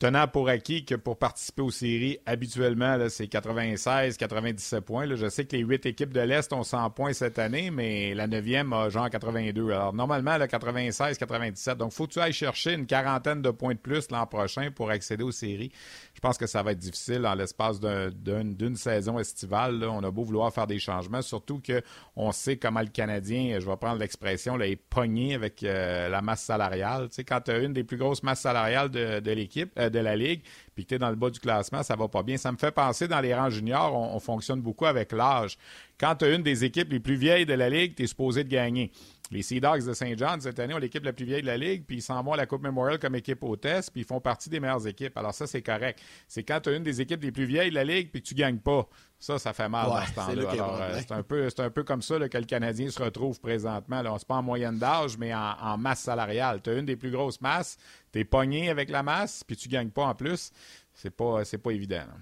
Tenant pour acquis que pour participer aux séries, habituellement, c'est 96, 97 points. Là. Je sais que les huit équipes de l'Est ont 100 points cette année, mais la neuvième a genre 82. Alors, normalement, là, 96, 97. Donc, faut que tu ailles chercher une quarantaine de points de plus l'an prochain pour accéder aux séries. Je pense que ça va être difficile dans l'espace d'un- d'un- d'une saison estivale. là. On a beau vouloir faire des changements, surtout que on sait comment le Canadien, je vais prendre l'expression, est pogné avec euh, la masse salariale. Tu sais, quand tu une des plus grosses masses salariales de, de l'équipe, euh, de la Ligue, puis que tu es dans le bas du classement, ça va pas bien. Ça me fait penser, dans les rangs juniors, on, on fonctionne beaucoup avec l'âge. Quand tu as une des équipes les plus vieilles de la Ligue, tu es supposé de gagner. Les Sea Dogs de Saint John, cette année, ont l'équipe la plus vieille de la Ligue, puis ils s'en vont à la Coupe Memorial comme équipe hôtesse, puis ils font partie des meilleures équipes. Alors ça, c'est correct. C'est quand tu as une des équipes les plus vieilles de la Ligue, puis que tu gagnes pas. Ça, ça fait mal Ouais, dans ce temps-là. Alors, euh, c'est un, peu, c'est un peu comme ça là, que le Canadien se retrouve présentement. Là. On se pas en moyenne d'âge, mais en, en masse salariale. Tu as une des plus grosses masses, tu es pogné avec la masse, puis tu gagnes pas en plus. C'est pas, c'est pas évident. là.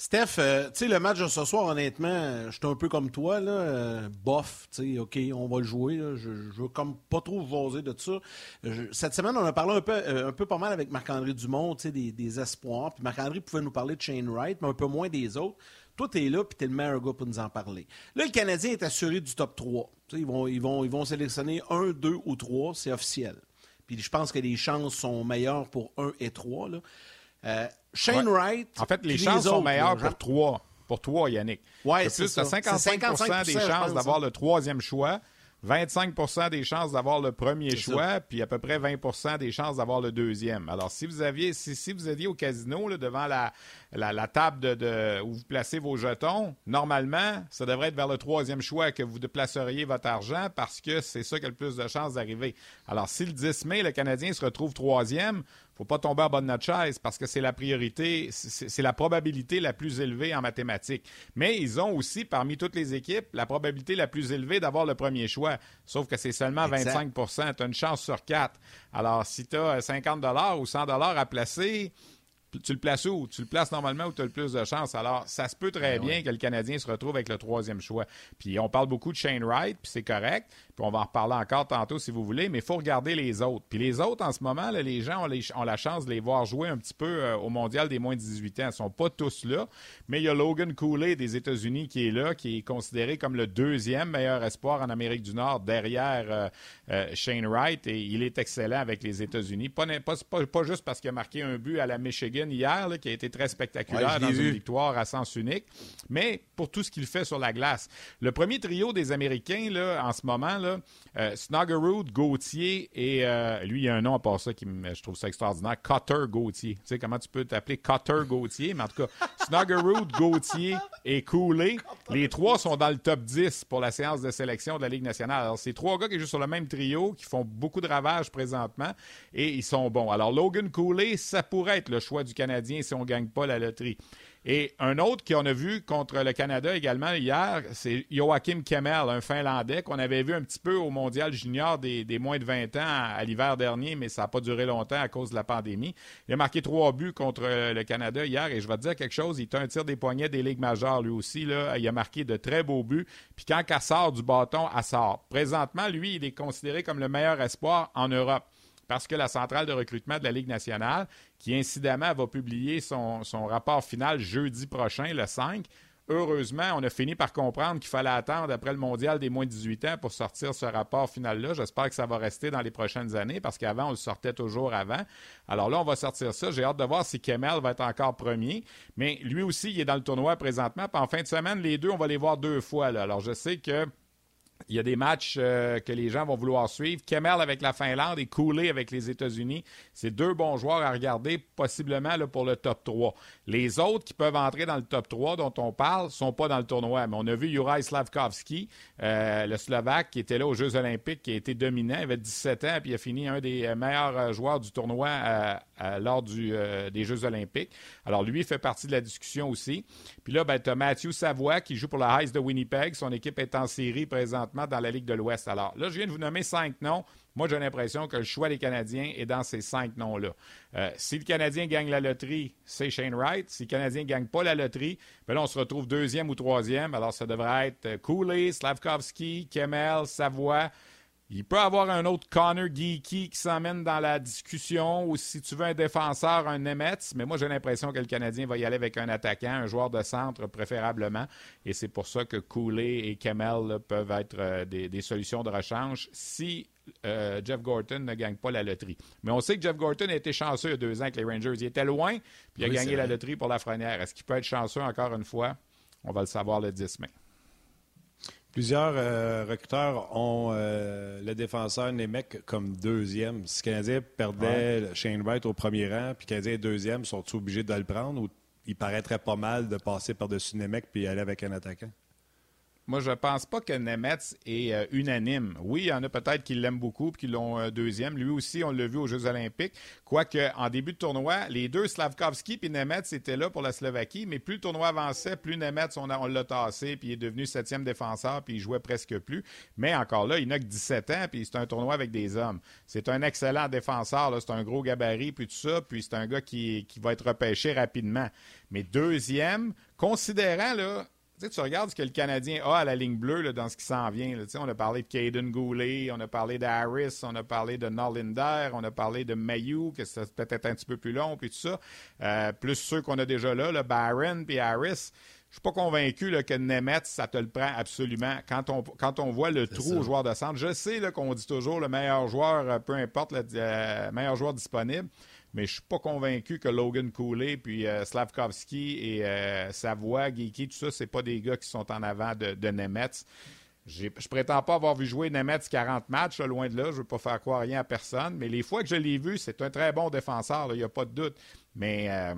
Steph, euh, tu sais, le match de ce soir, honnêtement, je suis un peu comme toi, là, euh, bof, tu sais, OK, on va le jouer, je, je veux comme pas trop voser de ça. cette semaine, on a parlé un peu, euh, un peu pas mal avec Marc-André Dumont, tu sais, des, espoirs, puis Marc-André pouvait nous parler de Shane Wright, mais un peu moins des autres. Toi, t'es là, puis t'es le meilleur gars pour nous en parler. Là, le Canadien est assuré du top 3. ils, vont, ils, vont, ils vont sélectionner un, deux ou trois, c'est officiel. Puis je pense que les chances sont meilleures pour un et trois. Shane Wright. En fait, les chances sont meilleures pour trois. Pour trois, Yannick. Oui, c'est ça. 55, des chances d'avoir le troisième choix. 25% des chances d'avoir le premier choix, puis à peu près 20% des chances d'avoir le deuxième. Alors, si vous aviez, si, si vous aviez au casino là, devant la, la, table de, où vous placez vos jetons, normalement, ça devrait être vers le troisième choix que vous déplaceriez votre argent parce que c'est ça qui a le plus de chances d'arriver. Alors, si le 10 mai, le Canadien se retrouve troisième, faut pas tomber en bas de notre chaise parce que c'est la priorité, c'est la probabilité la plus élevée en mathématiques. Mais ils ont aussi, parmi toutes les équipes, la probabilité la plus élevée d'avoir le premier choix. Sauf que c'est seulement 25 Tu as une chance sur quatre. Alors, si tu as 50 ou 100 à placer, tu le places où? Tu le places normalement où tu as le plus de chance. Alors, ça se peut très ben bien que le Canadien se retrouve avec le troisième choix. Puis on parle beaucoup de Shane Wright, puis c'est correct. Puis on va en reparler encore tantôt si vous voulez, mais il faut regarder les autres. Puis les autres, en ce moment, les gens ont, la chance de les voir jouer un petit peu euh, au Mondial des moins de 18 ans. Ils ne sont pas tous là, mais il y a Logan Cooley des États-Unis qui est là, qui est considéré comme le deuxième meilleur espoir en Amérique du Nord derrière euh, euh, Shane Wright, et il est excellent avec les États-Unis. Pas, pas, pas, juste parce qu'il a marqué un but à la Michigan hier, qui a été très spectaculaire dans une victoire à sens unique, mais pour tout ce qu'il fait sur la glace. Le premier trio des Américains, là, en ce moment, là, euh, Gauthier et euh, lui, il y a un nom à part ça qui je trouve ça extraordinaire, Cutter Gauthier. Tu sais comment tu peux t'appeler Cutter Gauthier, mais en tout cas, Snuggerud, Gauthier et Cooley, les trois sont dans le top 10 pour la séance de sélection de la Ligue nationale. Alors, c'est trois gars qui jouent sur le même trio, qui font beaucoup de ravages présentement et ils sont bons. Alors, Logan Cooley, ça pourrait être le choix du Canadien si on ne gagne pas la loterie. Et un autre qu'on a vu contre le Canada également hier, c'est Joachim Kemmel, un Finlandais qu'on avait vu un petit peu au Mondial junior des, moins de 20 ans à, l'hiver dernier, mais ça n'a pas duré longtemps à cause de la pandémie. Il a marqué trois buts contre le Canada hier et je vais te dire quelque chose, il a un tir des poignets des ligues majeures lui aussi. Là. Il a marqué de très beaux buts. Puis quand elle sort du bâton, elle sort. Présentement, lui, il est considéré comme le meilleur espoir en Europe parce que la centrale de recrutement de la Ligue nationale, qui incidemment va publier son, rapport final jeudi prochain, le 5, heureusement, on a fini par comprendre qu'il fallait attendre après le mondial des moins de 18 ans pour sortir ce rapport final-là. J'espère que ça va rester dans les prochaines années parce qu'avant, on le sortait toujours avant. Alors là, on va sortir ça. J'ai hâte de voir si Kemel va être encore premier. Mais lui aussi, il est dans le tournoi présentement. En fin de semaine, les deux, on va les voir deux fois. Alors je sais que il y a des matchs euh, que les gens vont vouloir suivre. Kemel avec la Finlande et Cooley avec les États-Unis. C'est deux bons joueurs à regarder, possiblement pour le top 3. Les autres qui peuvent entrer dans le top 3 dont on parle ne sont pas dans le tournoi. Mais on a vu Juraj Slavkovski, euh, le Slovaque, qui était là aux Jeux olympiques, qui a été dominant. Il avait 17 ans, puis a fini un des euh, meilleurs joueurs du tournoi lors des Jeux olympiques. Alors lui, fait partie de la discussion aussi. Puis là, ben, tu as Matthew Savoie qui joue pour la Heist de Winnipeg. Son équipe est en série présentement dans la Ligue de l'Ouest. Alors là, je viens de vous nommer cinq noms. Moi, j'ai l'impression que le choix des Canadiens est dans ces cinq noms-là. Euh, si le Canadien gagne la loterie, c'est Shane Wright. Si le Canadien ne gagne pas la loterie, ben on se retrouve deuxième ou troisième. Alors, ça devrait être euh, Cooley, Slavkovski, Kemel, Savoie. Il peut avoir un autre Connor Geeky qui s'emmène dans la discussion, ou si tu veux un défenseur, un Nemetz, mais moi j'ai l'impression que le Canadien va y aller avec un attaquant, un joueur de centre préférablement, et c'est pour ça que Cooley et Kemel peuvent être euh, des, solutions de rechange si euh, Jeff Gorton ne gagne pas la loterie. Mais on sait que Jeff Gorton a été chanceux il y a deux ans avec les Rangers. Il était loin, puis il a gagné la loterie pour la Frenière. Est-ce qu'il peut être chanceux encore une fois? On va le savoir le 10 mai. Plusieurs euh, recruteurs ont euh, le défenseur Nemec comme deuxième. Si le Canadien perdait Shane Wright au premier rang, puis le Canadien est deuxième, sont-ils obligés de le prendre ou il paraîtrait pas mal de passer par-dessus Nemec puis aller avec un attaquant? Moi, je pense pas que Nemetz est euh, unanime. Oui, il y en a peut-être qui l'aiment beaucoup et qui l'ont euh, deuxième. Lui aussi, on l'a vu aux Jeux olympiques. Quoique, en début de tournoi, les deux, Slavkovski et Nemetz, étaient là pour la Slovaquie, mais plus le tournoi avançait, plus Nemetz, on, on l'a tassé, puis il est devenu septième défenseur, puis il jouait presque plus. Mais encore là, il n'a que 17 ans, puis c'est un tournoi avec des hommes. C'est un excellent défenseur, c'est un gros gabarit, puis tout ça, puis c'est un gars qui, qui va être repêché rapidement. Mais deuxième, considérant, là, tu, sais, tu regardes ce que le Canadien a à la ligne bleue là, dans ce qui s'en vient. Là. On a parlé de Caden Goulet, on a parlé d'Harris, on a parlé de Norlinder, on a parlé de Mayu, que c'est peut-être un petit peu plus long, puis tout ça. Euh, plus ceux qu'on a déjà là, le Barron puis Harris. Je suis pas convaincu là, que Nemeth, ça te le prend absolument. Quand on, quand on voit le trou aux joueurs de centre, je sais qu'on dit toujours le meilleur joueur, euh, peu importe le euh, meilleur joueur disponible mais je suis pas convaincu que Logan Cooley, puis euh, Slavkovski et euh, Savoie, Geeky, tout ça, c'est pas des gars qui sont en avant de, Nemetz. Je prétends pas avoir vu jouer Nemetz 40 matchs, loin de là. Je veux pas faire croire rien à personne. Mais les fois que je l'ai vu, c'est un très bon défenseur, il n'y a pas de doute. Mais euh,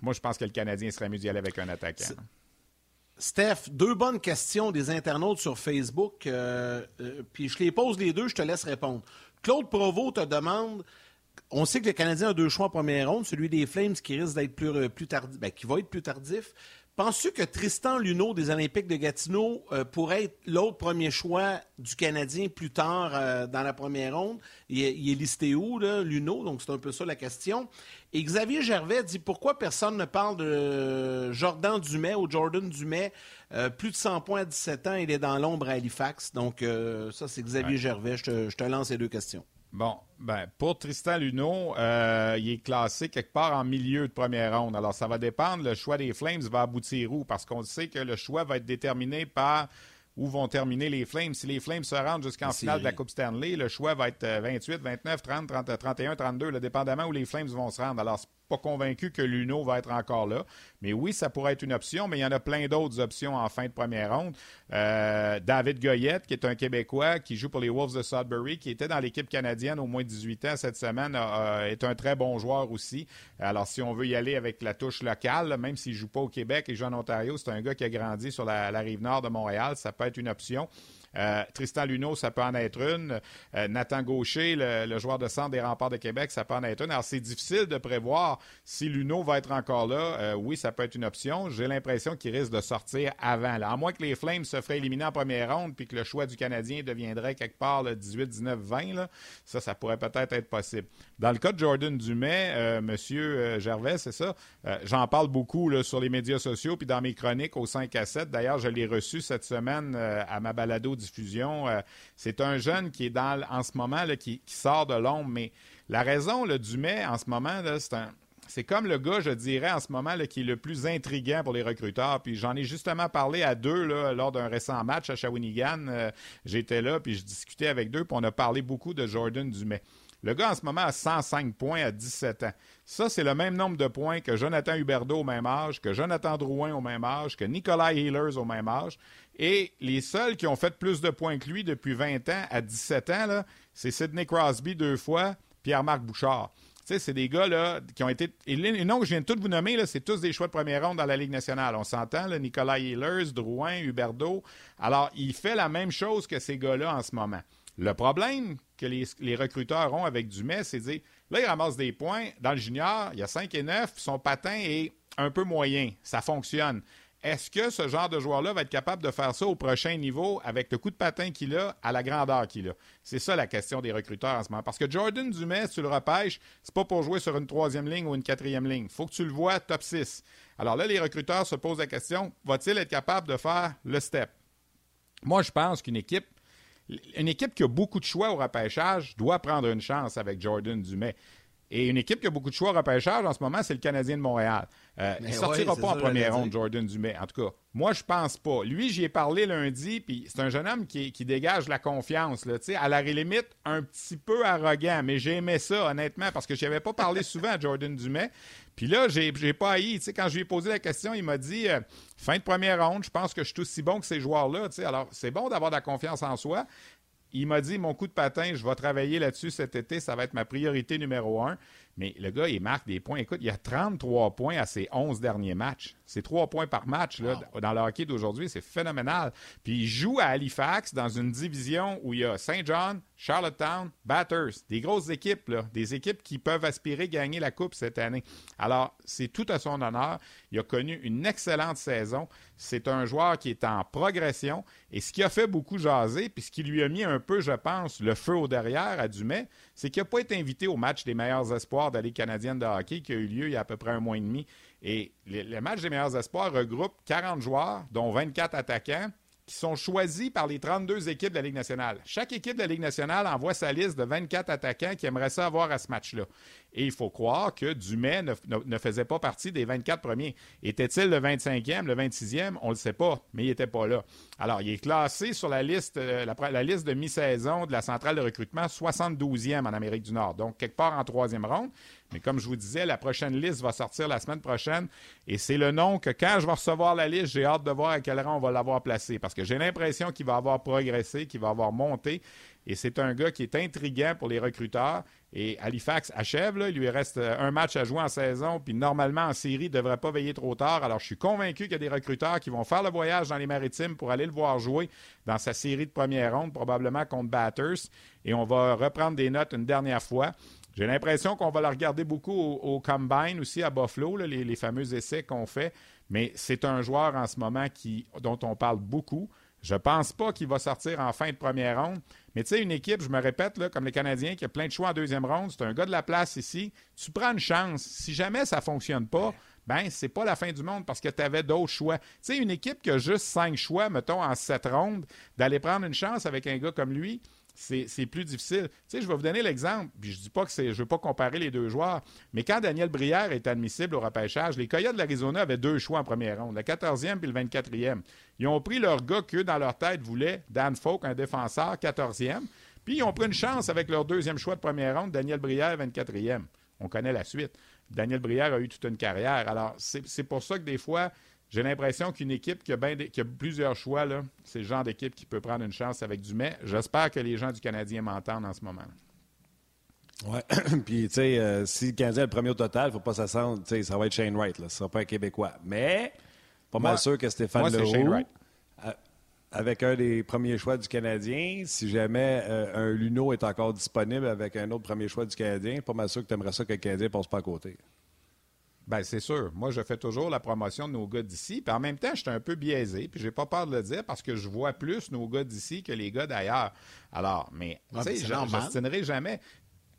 moi, je pense que le Canadien serait mieux d'y aller avec un attaquant. Steph, deux bonnes questions des internautes sur Facebook. puis je les pose les deux, je te laisse répondre. Claude Provo te demande on sait que le Canadien a deux choix en première ronde, celui des Flames qui risque d'être plus, euh, plus tardif, ben, qui va être plus tardif. Penses-tu que Tristan Luneau des Olympiques de Gatineau euh, pourrait être l'autre premier choix du Canadien plus tard euh, dans la première ronde? Il est, listé où, là, Luneau? Donc, c'est un peu ça la question. Et Xavier Gervais dit pourquoi personne ne parle de Jordan Dumais ou Jordan Dumais? plus de 100 points à 17 ans, il est dans l'ombre à Halifax. Donc, ça, c'est Xavier Gervais. Je te, lance ces deux questions. Bon, ben, pour Tristan Luneau, euh, il est classé quelque part en milieu de première ronde. Alors, ça va dépendre. Le choix des Flames va aboutir où? Parce qu'on sait que le choix va être déterminé par où vont terminer les Flames. Si les Flames se rendent jusqu'en finale de la Coupe Stanley, le choix va être 28, 29, 30, 30 31, 32, le dépendamment où les Flames vont se rendre. Alors, pas convaincu que Luno va être encore là. Mais oui, ça pourrait être une option, mais il y en a plein d'autres options en fin de première ronde. Euh, David Goyette, qui est un Québécois, qui joue pour les Wolves de Sudbury, qui était dans l'équipe canadienne au moins 18 ans cette semaine, est un très bon joueur aussi. Alors, si on veut y aller avec la touche locale, même s'il ne joue pas au Québec et joue en Ontario, c'est un gars qui a grandi sur la rive nord de Montréal, ça peut être une option. Euh, Tristan Luneau, ça peut en être une. Euh, Nathan Gaucher, le, joueur de centre des remparts de Québec, ça peut en être une. Alors, c'est difficile de prévoir si Luneau va être encore là. Euh, oui, ça peut être une option. J'ai l'impression qu'il risque de sortir avant. Là. À moins que les Flames se feraient éliminer en première ronde puis que le choix du Canadien deviendrait quelque part le 18, 19, 20, ça, ça pourrait peut-être être possible. Dans le cas de Jordan Dumais, Monsieur Gervais, c'est ça. J'en parle beaucoup sur les médias sociaux puis dans mes chroniques au 5 à 7. D'ailleurs, je l'ai reçu cette semaine à ma balado diffusion. Euh, c'est un jeune qui est dans en ce moment qui, sort de l'ombre, mais la raison le du mai en ce moment, c'est c'est comme le gars, je dirais, en ce moment, qui est le plus intriguant pour les recruteurs. Puis j'en ai justement parlé à deux lors d'un récent match à Shawinigan. Euh, j'étais là, puis je discutais avec deux, puis on a parlé beaucoup de Jordan Dumais. Le gars, en ce moment, a 105 points à 17 ans. Ça, c'est le même nombre de points que Jonathan Huberdeau au même âge, que Jonathan Drouin au même âge, que Nicolas Healers au même âge. Et les seuls qui ont fait plus de points que lui depuis 20 ans à 17 ans, c'est Sidney Crosby deux fois, Pierre-Marc Bouchard. Tu sais, c'est des gars qui ont été. Les noms que je viens de tous vous nommer, c'est tous des choix de première ronde dans la Ligue nationale. On s'entend, Nicolas Healers, Drouin, Huberdeau. Alors, il fait la même chose que ces gars-là en ce moment. Le problème que les, recruteurs ont avec Dumais, c'est de dire là, il ramasse des points. Dans le junior, il y a 5 et 9. Son patin est un peu moyen. Ça fonctionne. Est-ce que ce genre de joueur-là va être capable de faire ça au prochain niveau avec le coup de patin qu'il a à la grandeur qu'il a? C'est ça la question des recruteurs en ce moment. Parce que Jordan Dumais, si tu le repêches, c'est pas pour jouer sur une troisième ligne ou une quatrième ligne. faut que tu le vois top 6. Alors là, les recruteurs se posent la question, va-t-il être capable de faire le step? Moi, je pense qu'une équipe une équipe qui a beaucoup de choix au repêchage doit prendre une chance avec Jordan Dumais. Et une équipe qui a beaucoup de choix au repêchage en ce moment, c'est le Canadien de Montréal. Euh, il ne sortira pas en première ronde, Jordan Dumais. En tout cas, moi, je pense pas. Lui, j'y ai parlé lundi, puis c'est un jeune homme qui, dégage la confiance. Là, à la limite, un petit peu arrogant, mais j'ai aimé ça, honnêtement, parce que je n'avais pas parlé souvent à Jordan Dumais. Puis là, j'ai, j'ai pas haï. quand je lui ai posé la question, il m'a dit euh, fin de première ronde, je pense que je suis aussi bon que ces joueurs-là. Alors, c'est bon d'avoir de la confiance en soi. Il m'a dit mon coup de patin, je vais travailler là-dessus cet été, ça va être ma priorité numéro un. mais le gars, il marque des points. Écoute, il y a 33 points à ses 11 derniers matchs. C'est 3 points par match là, dans le hockey d'aujourd'hui. C'est phénoménal. Puis il joue à Halifax dans une division où il y a Saint John, Charlottetown, Batters. Des grosses équipes, là, des équipes qui peuvent aspirer gagner la Coupe cette année. Alors, c'est tout à son honneur. Il a connu une excellente saison. C'est un joueur qui est en progression. Et ce qui a fait beaucoup jaser, puis ce qui lui a mis un peu, je pense, le feu au derrière à Dumais, c'est qu'il n'a pas été invité au match des meilleurs espoirs de la Ligue canadienne de hockey qui a eu lieu il y a à peu près un mois et demi. Et le, match des meilleurs espoirs regroupe 40 joueurs, dont 24 attaquants, qui sont choisis par les 32 équipes de la Ligue nationale. Chaque équipe de la Ligue nationale envoie sa liste de 24 attaquants qui aimeraient ça avoir à ce match-là. Et il faut croire que Dumais ne, faisait pas partie des 24 premiers. Était-il le 25e, le 26e? On ne le sait pas, mais il n'était pas là. Alors, il est classé sur la liste, euh, la, liste de mi-saison de la centrale de recrutement 72e en Amérique du Nord. Donc, quelque part en troisième ronde. Mais comme je vous disais, la prochaine liste va sortir la semaine prochaine. Et c'est le nom que quand je vais recevoir la liste, j'ai hâte de voir à quel rang on va l'avoir placé. Parce que j'ai l'impression qu'il va avoir progressé, qu'il va avoir monté. Et c'est un gars qui est intriguant pour les recruteurs. Et Halifax achève, il lui reste euh, un match à jouer en saison, puis normalement en série, il ne devrait pas veiller trop tard. Alors je suis convaincu qu'il y a des recruteurs qui vont faire le voyage dans les maritimes pour aller le voir jouer dans sa série de première ronde, probablement contre Batters. Et on va reprendre des notes une dernière fois. J'ai l'impression qu'on va le regarder beaucoup au, Combine aussi à Buffalo, les, les, fameux essais qu'on fait. Mais c'est un joueur en ce moment qui, dont on parle beaucoup. Je ne pense pas qu'il va sortir en fin de première ronde. Mais tu sais, une équipe, je me répète, là, comme les Canadiens, qui a plein de choix en deuxième ronde, c'est un gars de la place ici. Tu prends une chance. Si jamais ça ne fonctionne pas, ben c'est pas la fin du monde parce que tu avais d'autres choix. Tu sais, une équipe qui a juste cinq choix, mettons, en sept rondes, d'aller prendre une chance avec un gars comme lui, c'est plus difficile. Tu je vais vous donner l'exemple, puis je dis pas que c'est, je veux pas comparer les deux joueurs, mais quand Daniel Brière est admissible au repêchage, les Coyotes de l'Arizona avaient deux choix en première ronde, le 14e puis le 24e. Ils ont pris leur gars qu'eux, dans leur tête, voulaient, Dan Falk, un défenseur, 14e, puis ils ont pris une chance avec leur deuxième choix de première ronde, Daniel Brière, 24e. On connaît la suite. Daniel Brière a eu toute une carrière. Alors, c'est pour ça que des fois, j'ai l'impression qu'une équipe qui a, plusieurs choix, c'est le genre d'équipe qui peut prendre une chance avec Dumais. J'espère que les gens du Canadien m'entendent en ce moment. Oui. Puis, tu sais, euh, si le Canadien est le premier au total, il ne faut pas s'attendre. Tu sais, ça va être Shane Wright. Là. Ce ne sera pas un Québécois. Mais, pas mal sûr que Stéphane Leroux, avec un des premiers choix du Canadien, si jamais euh, un Luno est encore disponible avec un autre premier choix du Canadien, pas mal sûr que tu aimerais ça que le Canadien ne passe pas à côté. Bien, c'est sûr. Moi, je fais toujours la promotion de nos gars d'ici. Puis en même temps, je suis un peu biaisé. Puis j'ai pas peur de le dire parce que je vois plus nos gars d'ici que les gars d'ailleurs. Alors, mais, tu sais, je jamais.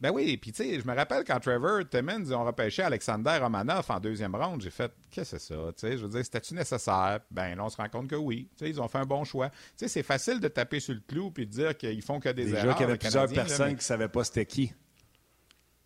Ben oui, puis tu sais, je me rappelle quand Trevor Timmons ont repêché Alexander Romanoff en deuxième ronde, j'ai fait qu'est-ce que c'est ça, tu sais, je veux dire, c'était-tu nécessaire? Ben là, on se rend compte que oui, tu sais, ils ont fait un bon choix. Tu sais, c'est facile de taper sur le clou puis de dire qu'ils font que des erreurs. Déjà qu'il y avait plusieurs personnes qui qui savaient pas c'était qui.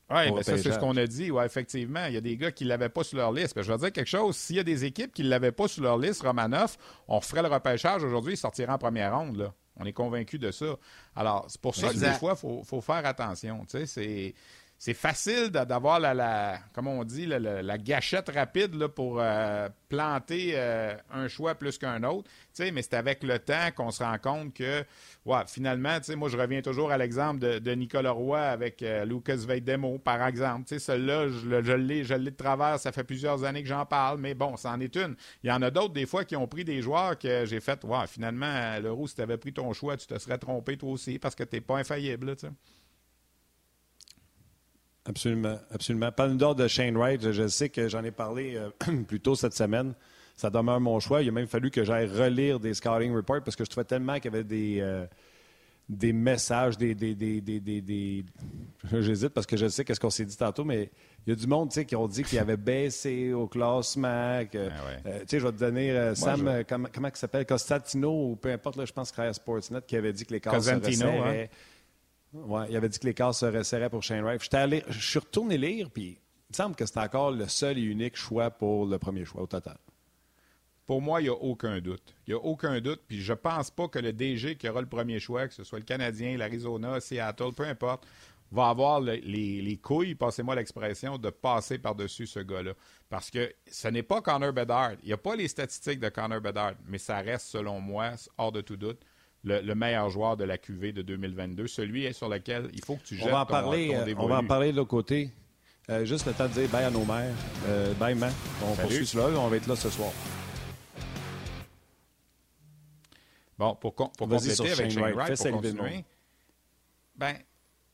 Oui, mais ça, c'est ce qu'on a dit. Oui, effectivement. Il y a des gars qui ne l'avaient pas sur leur liste. je vais dire quelque chose. S'il y a des équipes qui ne l'avaient pas sur leur liste, Romanoff, on ferait le repêchage aujourd'hui, il sortirait en première ronde. Là. On est convaincu de ça. Alors, c'est pour ça que des fois, il faut, faut, faire attention. Tu sais, c'est c'est facile d'avoir la, la, on dit, la, gâchette rapide là, pour euh, planter euh, un choix plus qu'un autre. Mais c'est avec le temps qu'on se rend compte que, ouais, finalement, moi, je reviens toujours à l'exemple de, Nicolas Roy avec euh, Lucas Veidemo, par exemple. Celui-là, je, l'ai de travers, ça fait plusieurs années que j'en parle, mais bon, c'en est une. Il y en a d'autres, des fois, qui ont pris des joueurs que j'ai fait, ouais, finalement, le roux, si tu avais pris ton choix, tu te serais trompé toi aussi parce que tu n'es pas infaillible. Absolument, absolument. Pas d'ordre de Shane Wright, je, sais que j'en ai parlé euh, plus tôt cette semaine. Ça demeure mon choix. Il a même fallu que j'aille relire des scouting reports parce que je trouvais tellement qu'il y avait des, euh, des messages, des. des, des, des J'hésite parce que je sais qu'est-ce qu'on s'est dit tantôt, mais il y a du monde qui ont dit qu'il avait baissé au classement. Que, euh, je vais te donner Sam, comment, comment il s'appelle? Constantino ou peu importe, je pense que Sportsnet qui avait dit que les cases se resserraient. Oui, il avait dit que les cases se resserraient pour Shane Wright. Je suis retourné lire, puis il me semble que c'est encore le seul et unique choix pour le premier choix au total. Pour moi, il n'y a aucun doute. Il n'y a aucun doute. Puis je ne pense pas que le DG qui aura le premier choix, que ce soit le Canadien, l'Arizona, Seattle, peu importe, va avoir les, couilles, passez-moi l'expression, de passer par-dessus ce gars-là. Parce que ce n'est pas Connor Bedard. Il n'y a pas les statistiques de Connor Bedard, mais ça reste, selon moi, hors de tout doute, le, meilleur joueur de la QV de 2022, celui sur lequel il faut que tu jettes on va en parler, ton, On va en parler de l'autre côté. Euh, juste le temps de dire bye à nos mères. Euh, bye, man. On Salut. poursuit cela. On va être là ce soir. Bon, pour, con- pour Vas-y compléter sur avec Shane Wright. Wright, pour continuer, ben,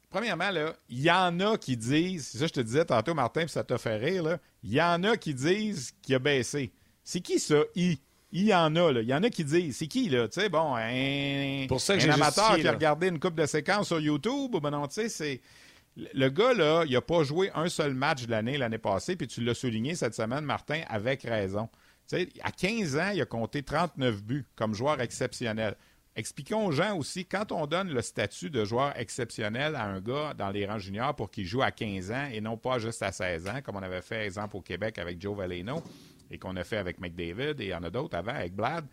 premièrement, il y en a qui disent, c'est ça que je te disais tantôt, Martin, puis ça t'a fait rire, là, il y en a qui disent qu'il a baissé. C'est qui ça, I? Il y en a, là. Il y en a qui disent. C'est qui, là? Tu sais, bon, un, Pour ça que un amateur justifié, qui a regardé une coupe de séquences sur YouTube, ben non, tu sais, c'est... Le gars, là, il n'a pas joué un seul match de l'année l'année passée, puis tu l'as souligné cette semaine, Martin, avec raison. Tu sais, à 15 ans, il a compté 39 buts comme joueur exceptionnel. Expliquons aux gens aussi, quand on donne le statut de joueur exceptionnel à un gars dans les rangs juniors pour qu'il joue à 15 ans et non pas juste à 16 ans, comme on avait fait, exemple, au Québec avec Joe Valeno et qu'on a fait avec McDavid et il y en a d'autres avant avec Blad,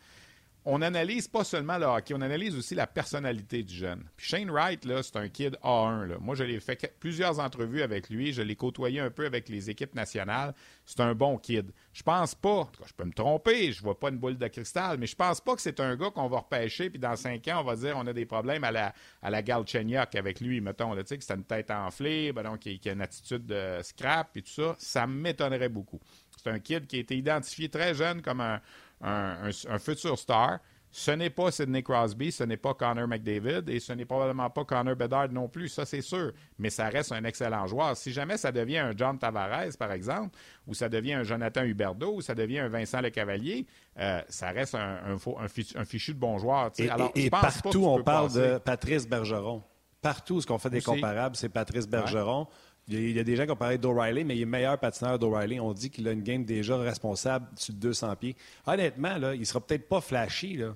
on analyse pas seulement le hockey, on analyse aussi la personnalité du jeune. Puis Shane Wright, c'est un kid A1. Là. Moi, je l'ai fait plusieurs entrevues avec lui, je l'ai côtoyé un peu avec les équipes nationales. C'est un bon kid. Je pense pas, en tout cas, je peux me tromper, je vois pas une boule de cristal, mais je pense pas que c'est un gars qu'on va repêcher, puis dans cinq ans, on va dire on a des problèmes à la, à la Galchenyuk avec lui, mettons, tu sais, que c'est une tête enflée, ben donc, qui, a une attitude de scrap et tout ça. Ça m'étonnerait beaucoup. C'est un kid qui a été identifié très jeune comme un, un- un- un futur star. Ce n'est pas Sidney Crosby, ce n'est pas Connor McDavid et ce n'est probablement pas Connor Bedard non plus, ça c'est sûr. Mais ça reste un excellent joueur. Si jamais ça devient un John Tavares, par exemple, ou ça devient un Jonathan Huberdeau, ou ça devient un Vincent Lecavalier, euh, ça reste un, un fichu, un fichu de bon joueur. Et, Alors, partout, on parle passer- de Patrice Bergeron. Partout, ce qu'on fait des Aussi. comparables, c'est Patrice Bergeron. Il y a des gens qui ont parlé d'O'Reilly, mais il est meilleur patineur d'O'Reilly. On dit qu'il a une game déjà responsable sur 200 pieds. Honnêtement, là, il sera peut-être pas flashy, là,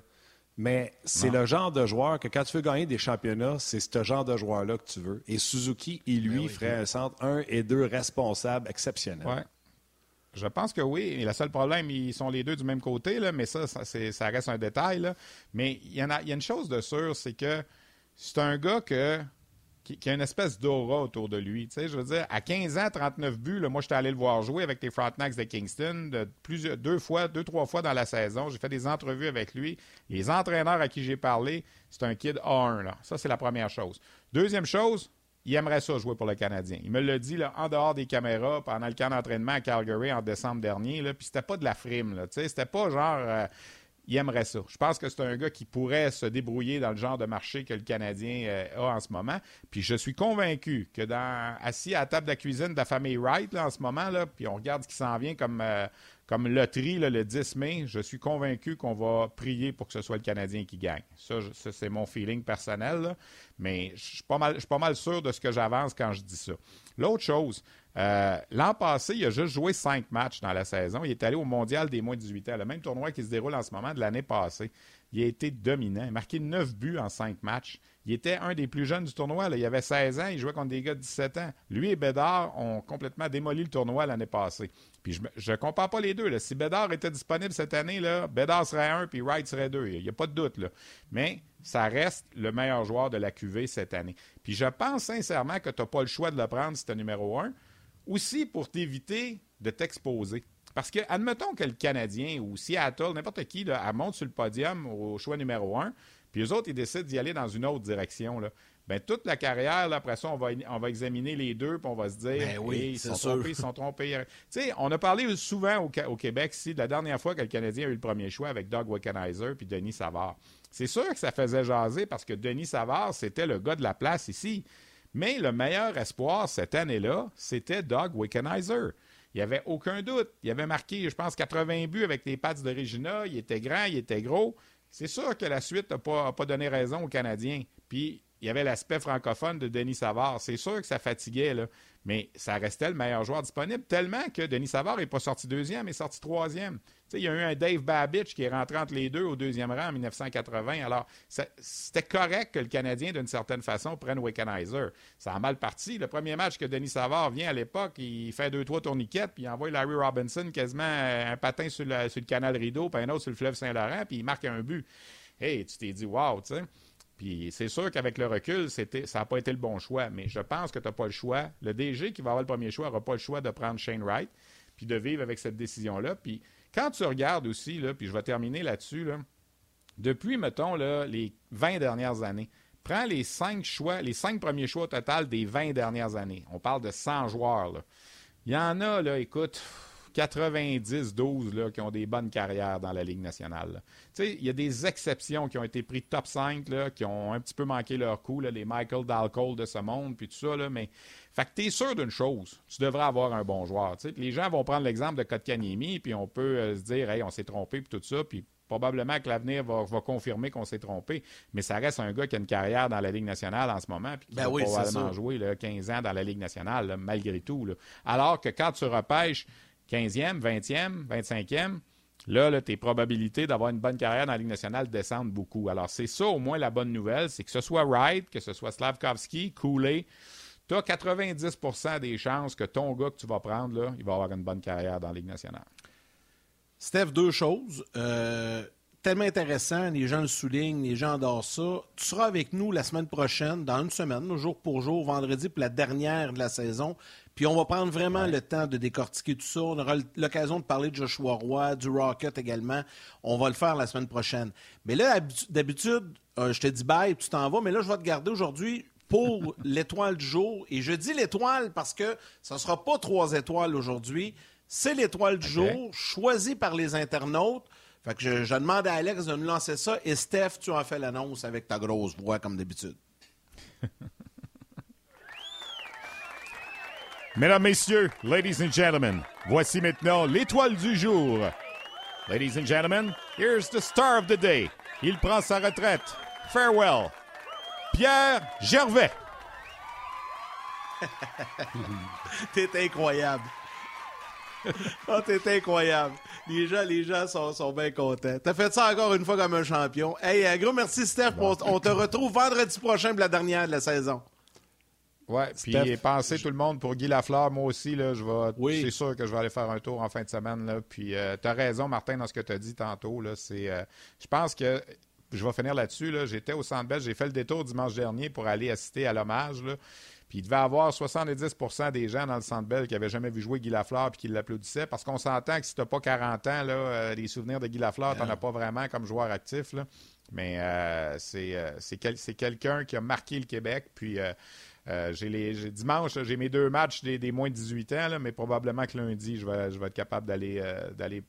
mais c'est le genre de joueur que quand tu veux gagner des championnats, c'est ce genre de joueur-là que tu veux. Et Suzuki, il lui, ferait un centre 1 et 2 responsable exceptionnel. Ouais. Je pense que oui. Et le seul problème, ils sont les deux du même côté, là, mais ça, ça, c'est- ça reste un détail. là. Mais il y, en a, il y a une chose de sûr, c'est que c'est un gars que, qui, a une espèce d'aura autour de lui. Tu sais, je veux dire, à 15 ans, 39 buts, moi, j'étais allé le voir jouer avec les Frontenacs de Kingston plusieurs, deux fois, deux, trois fois dans la saison. J'ai fait des entrevues avec lui. Les entraîneurs à qui j'ai parlé, c'est un kid A1. Là. Ça, c'est la première chose. Deuxième chose, il aimerait ça jouer pour le Canadien. Il me l'a dit en dehors des caméras pendant le camp d'entraînement à Calgary en décembre dernier. Puis c'était pas de la frime. Là, c'était pas genre. euh, il aimerait ça. Je pense que c'est un gars qui pourrait se débrouiller dans le genre de marché que le Canadien euh, a en ce moment. Puis je suis convaincu que dans assis à la table de la cuisine de la famille Wright là, en ce moment, là, puis on regarde ce qui s'en vient comme, euh, comme loterie le 10 mai, je suis convaincu qu'on va prier pour que ce soit le Canadien qui gagne. Ça, ça, c'est mon feeling personnel. Mais je suis pas mal, je suis pas mal sûr de ce que j'avance quand je dis ça. L'autre chose, euh, l'an passé, il a juste joué cinq matchs dans la saison. Il est allé au mondial des moins de 18 ans, le même tournoi qui se déroule en ce moment de l'année passée. Il a été dominant. Il a marqué 9 buts en 5 matchs. Il était un des plus jeunes du tournoi. Il avait 16 ans. Il jouait contre des gars de 17 ans. Lui et Bédard ont complètement démoli le tournoi l'année passée. Puis je ne compare pas les deux. Si Bédard était disponible cette année, là, Bédard serait un puis Wright serait deux. Il n'y a pas de doute. Là. Mais ça reste le meilleur joueur de la QV cette année. Puis je pense sincèrement que tu n'as pas le choix de le prendre si tu es numéro un. Aussi pour t'éviter de t'exposer. Parce que, admettons que le Canadien ou Seattle, n'importe qui, là, elle monte sur le podium au choix numéro un, puis eux autres, ils décident d'y aller dans une autre direction. Là. Ben, toute la carrière, là, après ça, on va, on va examiner les deux, puis on va se dire, Ben oui, Hey, ils sont sûr. trompés, ils sont trompés. Tu sais, on a parlé souvent au Québec ici de la dernière fois que le Canadien a eu le premier choix avec Doug Wickenheiser puis Denis Savard. C'est sûr que ça faisait jaser parce que Denis Savard, c'était le gars de la place ici. Mais le meilleur espoir cette année-là, c'était Doug Wickenheiser. Il n'y avait aucun doute. Il avait marqué, je pense, 80 buts avec les Pats de Regina. Il était grand, il était gros. C'est sûr que la suite n'a pas donné raison aux Canadiens. Puis, il y avait l'aspect francophone de Denis Savard. C'est sûr que ça fatiguait, là. mais ça restait le meilleur joueur disponible, tellement que Denis Savard n'est pas sorti deuxième, il est sorti troisième. Il y a eu un Dave Babich qui est rentré entre les deux au deuxième rang en 1980. Alors, c'était correct que le Canadien, d'une certaine façon, prenne Wickenheiser. Ça a mal parti. Le premier match que Denis Savard vient à l'époque, il fait deux, trois tourniquettes, puis il envoie Larry Robinson quasiment euh, un patin sur, le- canal Rideau, puis un autre sur le fleuve Saint-Laurent, puis il marque un but. Hey, tu t'es dit, wow, tu sais. Puis c'est sûr qu'avec le recul, ça n'a pas été le bon choix, mais je pense que tu n'as pas le choix. Le DG qui va avoir le premier choix n'aura pas le choix de prendre Shane Wright, puis de vivre avec cette décision-là. Puis quand tu regardes aussi, là, puis je vais terminer là-dessus, là, depuis, mettons, là, les 20 dernières années, prends les cinq choix, les cinq premiers choix au total des 20 dernières années. On parle de 100 joueurs. Il y en a, écoute, 90-12 qui ont des bonnes carrières dans la Ligue nationale. Il y a des exceptions qui ont été pris top 5, là, qui ont un petit peu manqué leur coup, là, les Michael Dalcole de ce monde, puis tout ça, là, mais fait que tu es sûr d'une chose, tu devrais avoir un bon joueur. Les gens vont prendre l'exemple de Kotkaniemi, puis on peut euh, se dire, hey, on s'est trompé, puis tout ça, puis probablement que l'avenir va, confirmer qu'on s'est trompé, mais ça reste un gars qui a une carrière dans la Ligue nationale en ce moment, puis qui ben va probablement jouer 15 ans dans la Ligue nationale, malgré tout. Alors que quand tu repêches 15e, 20e, 25e, là, tes probabilités d'avoir une bonne carrière dans la Ligue nationale descendent beaucoup. Alors, c'est ça au moins la bonne nouvelle, c'est que ce soit Wright, que ce soit Slavkovski, Cooley, tu as 90% des chances que ton gars que tu vas prendre, là, il va avoir une bonne carrière dans la Ligue nationale. Steph, deux choses. Euh, tellement intéressant, les gens le soulignent, les gens adorent ça. Tu seras avec nous la semaine prochaine, dans une semaine, jour pour jour, vendredi, pour la dernière de la saison. Puis on va prendre vraiment le temps de décortiquer tout ça. On aura l'occasion de parler de Joshua Roy, du Rocket également. On va le faire la semaine prochaine. Mais là, d'habitude, euh, je te dis bye, tu t'en vas, mais là, je vais te garder aujourd'hui pour l'étoile du jour. Et je dis l'étoile parce que ça ne sera pas trois étoiles aujourd'hui. C'est l'étoile du jour, choisie par les internautes. Fait que je, je, demande à Alex de nous lancer ça. Et Steph, tu en fais l'annonce avec ta grosse voix, comme d'habitude. Mesdames, Messieurs, ladies and gentlemen, voici maintenant l'étoile du jour. Ladies and gentlemen, here's the star of the day. Il prend sa retraite. Farewell. Pierre Gervais. T'es incroyable. oh, t'es incroyable. Les gens, les gens sont, sont bien contents. T'as fait ça encore une fois comme un champion. Hey, un gros merci, Steph. On te retrouve vendredi prochain pour la dernière de la saison. Oui, puis pensez tout le monde pour Guy Lafleur. Moi aussi, là, je vais. Oui. C'est sûr que je vais aller faire un tour en fin de semaine. Là. Puis euh, tu as raison, Martin, dans ce que tu as dit tantôt. Là, c'est, euh, je pense que je vais finir là-dessus. Là. J'étais au Centre Bell, j'ai fait le détour dimanche dernier pour aller assister à l'hommage. Puis il devait y avoir 70% des gens dans le Centre Bell qui n'avaient jamais vu jouer Guy Lafleur puis qui l'applaudissaient. Parce qu'on s'entend que si tu n'as pas 40 ans, là, euh, les souvenirs de Guy Lafleur, tu n'en as pas vraiment comme joueur actif. Là. Mais c'est, c'est, c'est quelqu'un qui a marqué le Québec. Puis euh, j'ai dimanche, j'ai mes deux matchs des, moins de 18 ans, mais probablement que lundi, je vais, je vais être capable d'aller, euh, d'aller,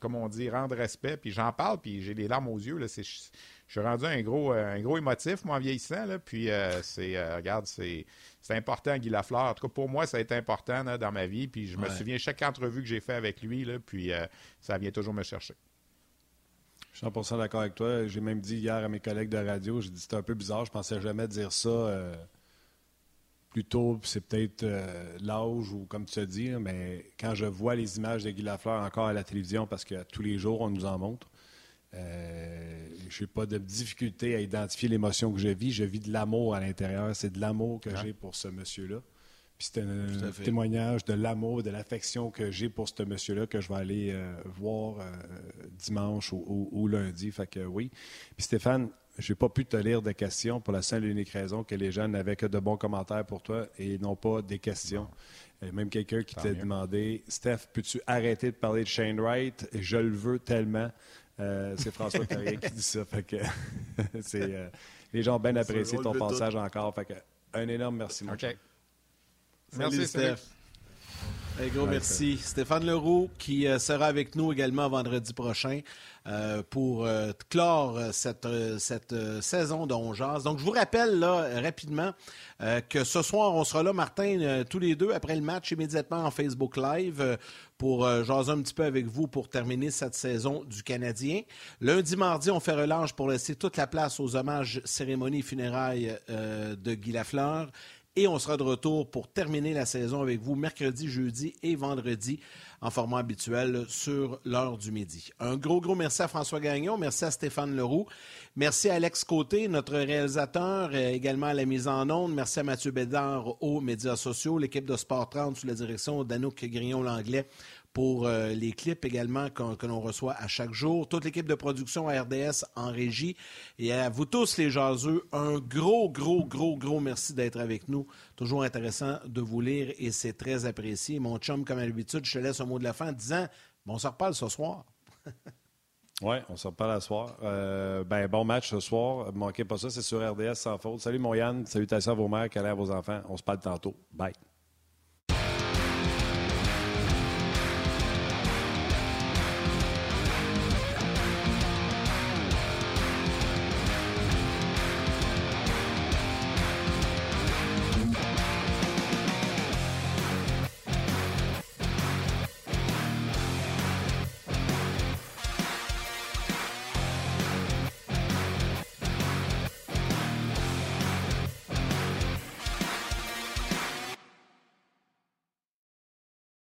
comme on dit, rendre respect. Puis j'en parle, puis j'ai les larmes aux yeux. Là, je, suis rendu un gros, euh, un gros émotif, moi, en vieillissant. Là, puis c'est, regarde, c'est, c'est important, Guy Lafleur. En tout cas, pour moi, ça a été important dans ma vie. Puis je me souviens chaque entrevue que j'ai fait avec lui, là, puis ça vient toujours me chercher. Je suis 100% d'accord avec toi. J'ai même dit hier à mes collègues de radio, j'ai dit c'était un peu bizarre, je pensais jamais dire ça plutôt, c'est peut-être euh, l'âge ou comme tu as dit, mais quand je vois les images de Guy Lafleur encore à la télévision, parce que tous les jours, on nous en montre, euh, je n'ai pas de difficulté à identifier l'émotion que je vis. Je vis de l'amour à l'intérieur. C'est de l'amour que j'ai pour ce monsieur-là. Puis c'est un, témoignage de l'amour, de l'affection que j'ai pour ce monsieur-là que je vais aller euh, voir dimanche ou, ou, lundi. Fait que oui. Puis Stéphane, je n'ai pas pu te lire de questions pour la seule et unique raison que les gens n'avaient que de bons commentaires pour toi et non pas des questions. Même quelqu'un qui t'a demandé Steph, peux-tu arrêter de parler de Shane Wright? Je le veux tellement. Euh, c'est François Carrier qui dit ça. Fait que c'est, euh, les gens ont bien apprécié ton passage encore. Fait que, un énorme merci. OK. Merci, Steph. Un gros merci. Stéphane Leroux qui euh, sera avec nous également vendredi prochain. Euh, pour euh, clore euh, cette, cette saison de Donc, je vous rappelle là, rapidement que ce soir, on sera là, Martin, tous les deux, après le match, immédiatement en Facebook Live pour jaser un petit peu avec vous pour terminer cette saison du Canadien. Lundi, mardi, on fait relâche pour laisser toute la place aux hommages, cérémonies funérailles de Guy Lafleur. Et on sera de retour pour terminer la saison avec vous mercredi, jeudi et vendredi en format habituel sur l'heure du midi. Un gros, gros merci à François Gagnon, merci à Stéphane Leroux, merci à Alex Côté, notre réalisateur, également à la mise en onde, merci à Mathieu Bédard aux médias sociaux, l'équipe de Sport 30 sous la direction d'Anouk Grignon-Langlais pour euh, les clips également que, l'on reçoit à chaque jour. Toute l'équipe de production à RDS en régie. Et à vous tous les jaseux, un gros, gros, gros, gros merci d'être avec nous. Toujours intéressant de vous lire et c'est très apprécié. Mon chum, comme à l'habitude, je te laisse un mot de la fin en disant bon, on se reparle ce soir. oui, on se reparle ce soir. Euh, ben, bon match ce soir. Manquez pas ça, c'est sur RDS sans faute. Salut mon Yann, salutations à vos mères, câlins à vos enfants. On se parle tantôt. Bye.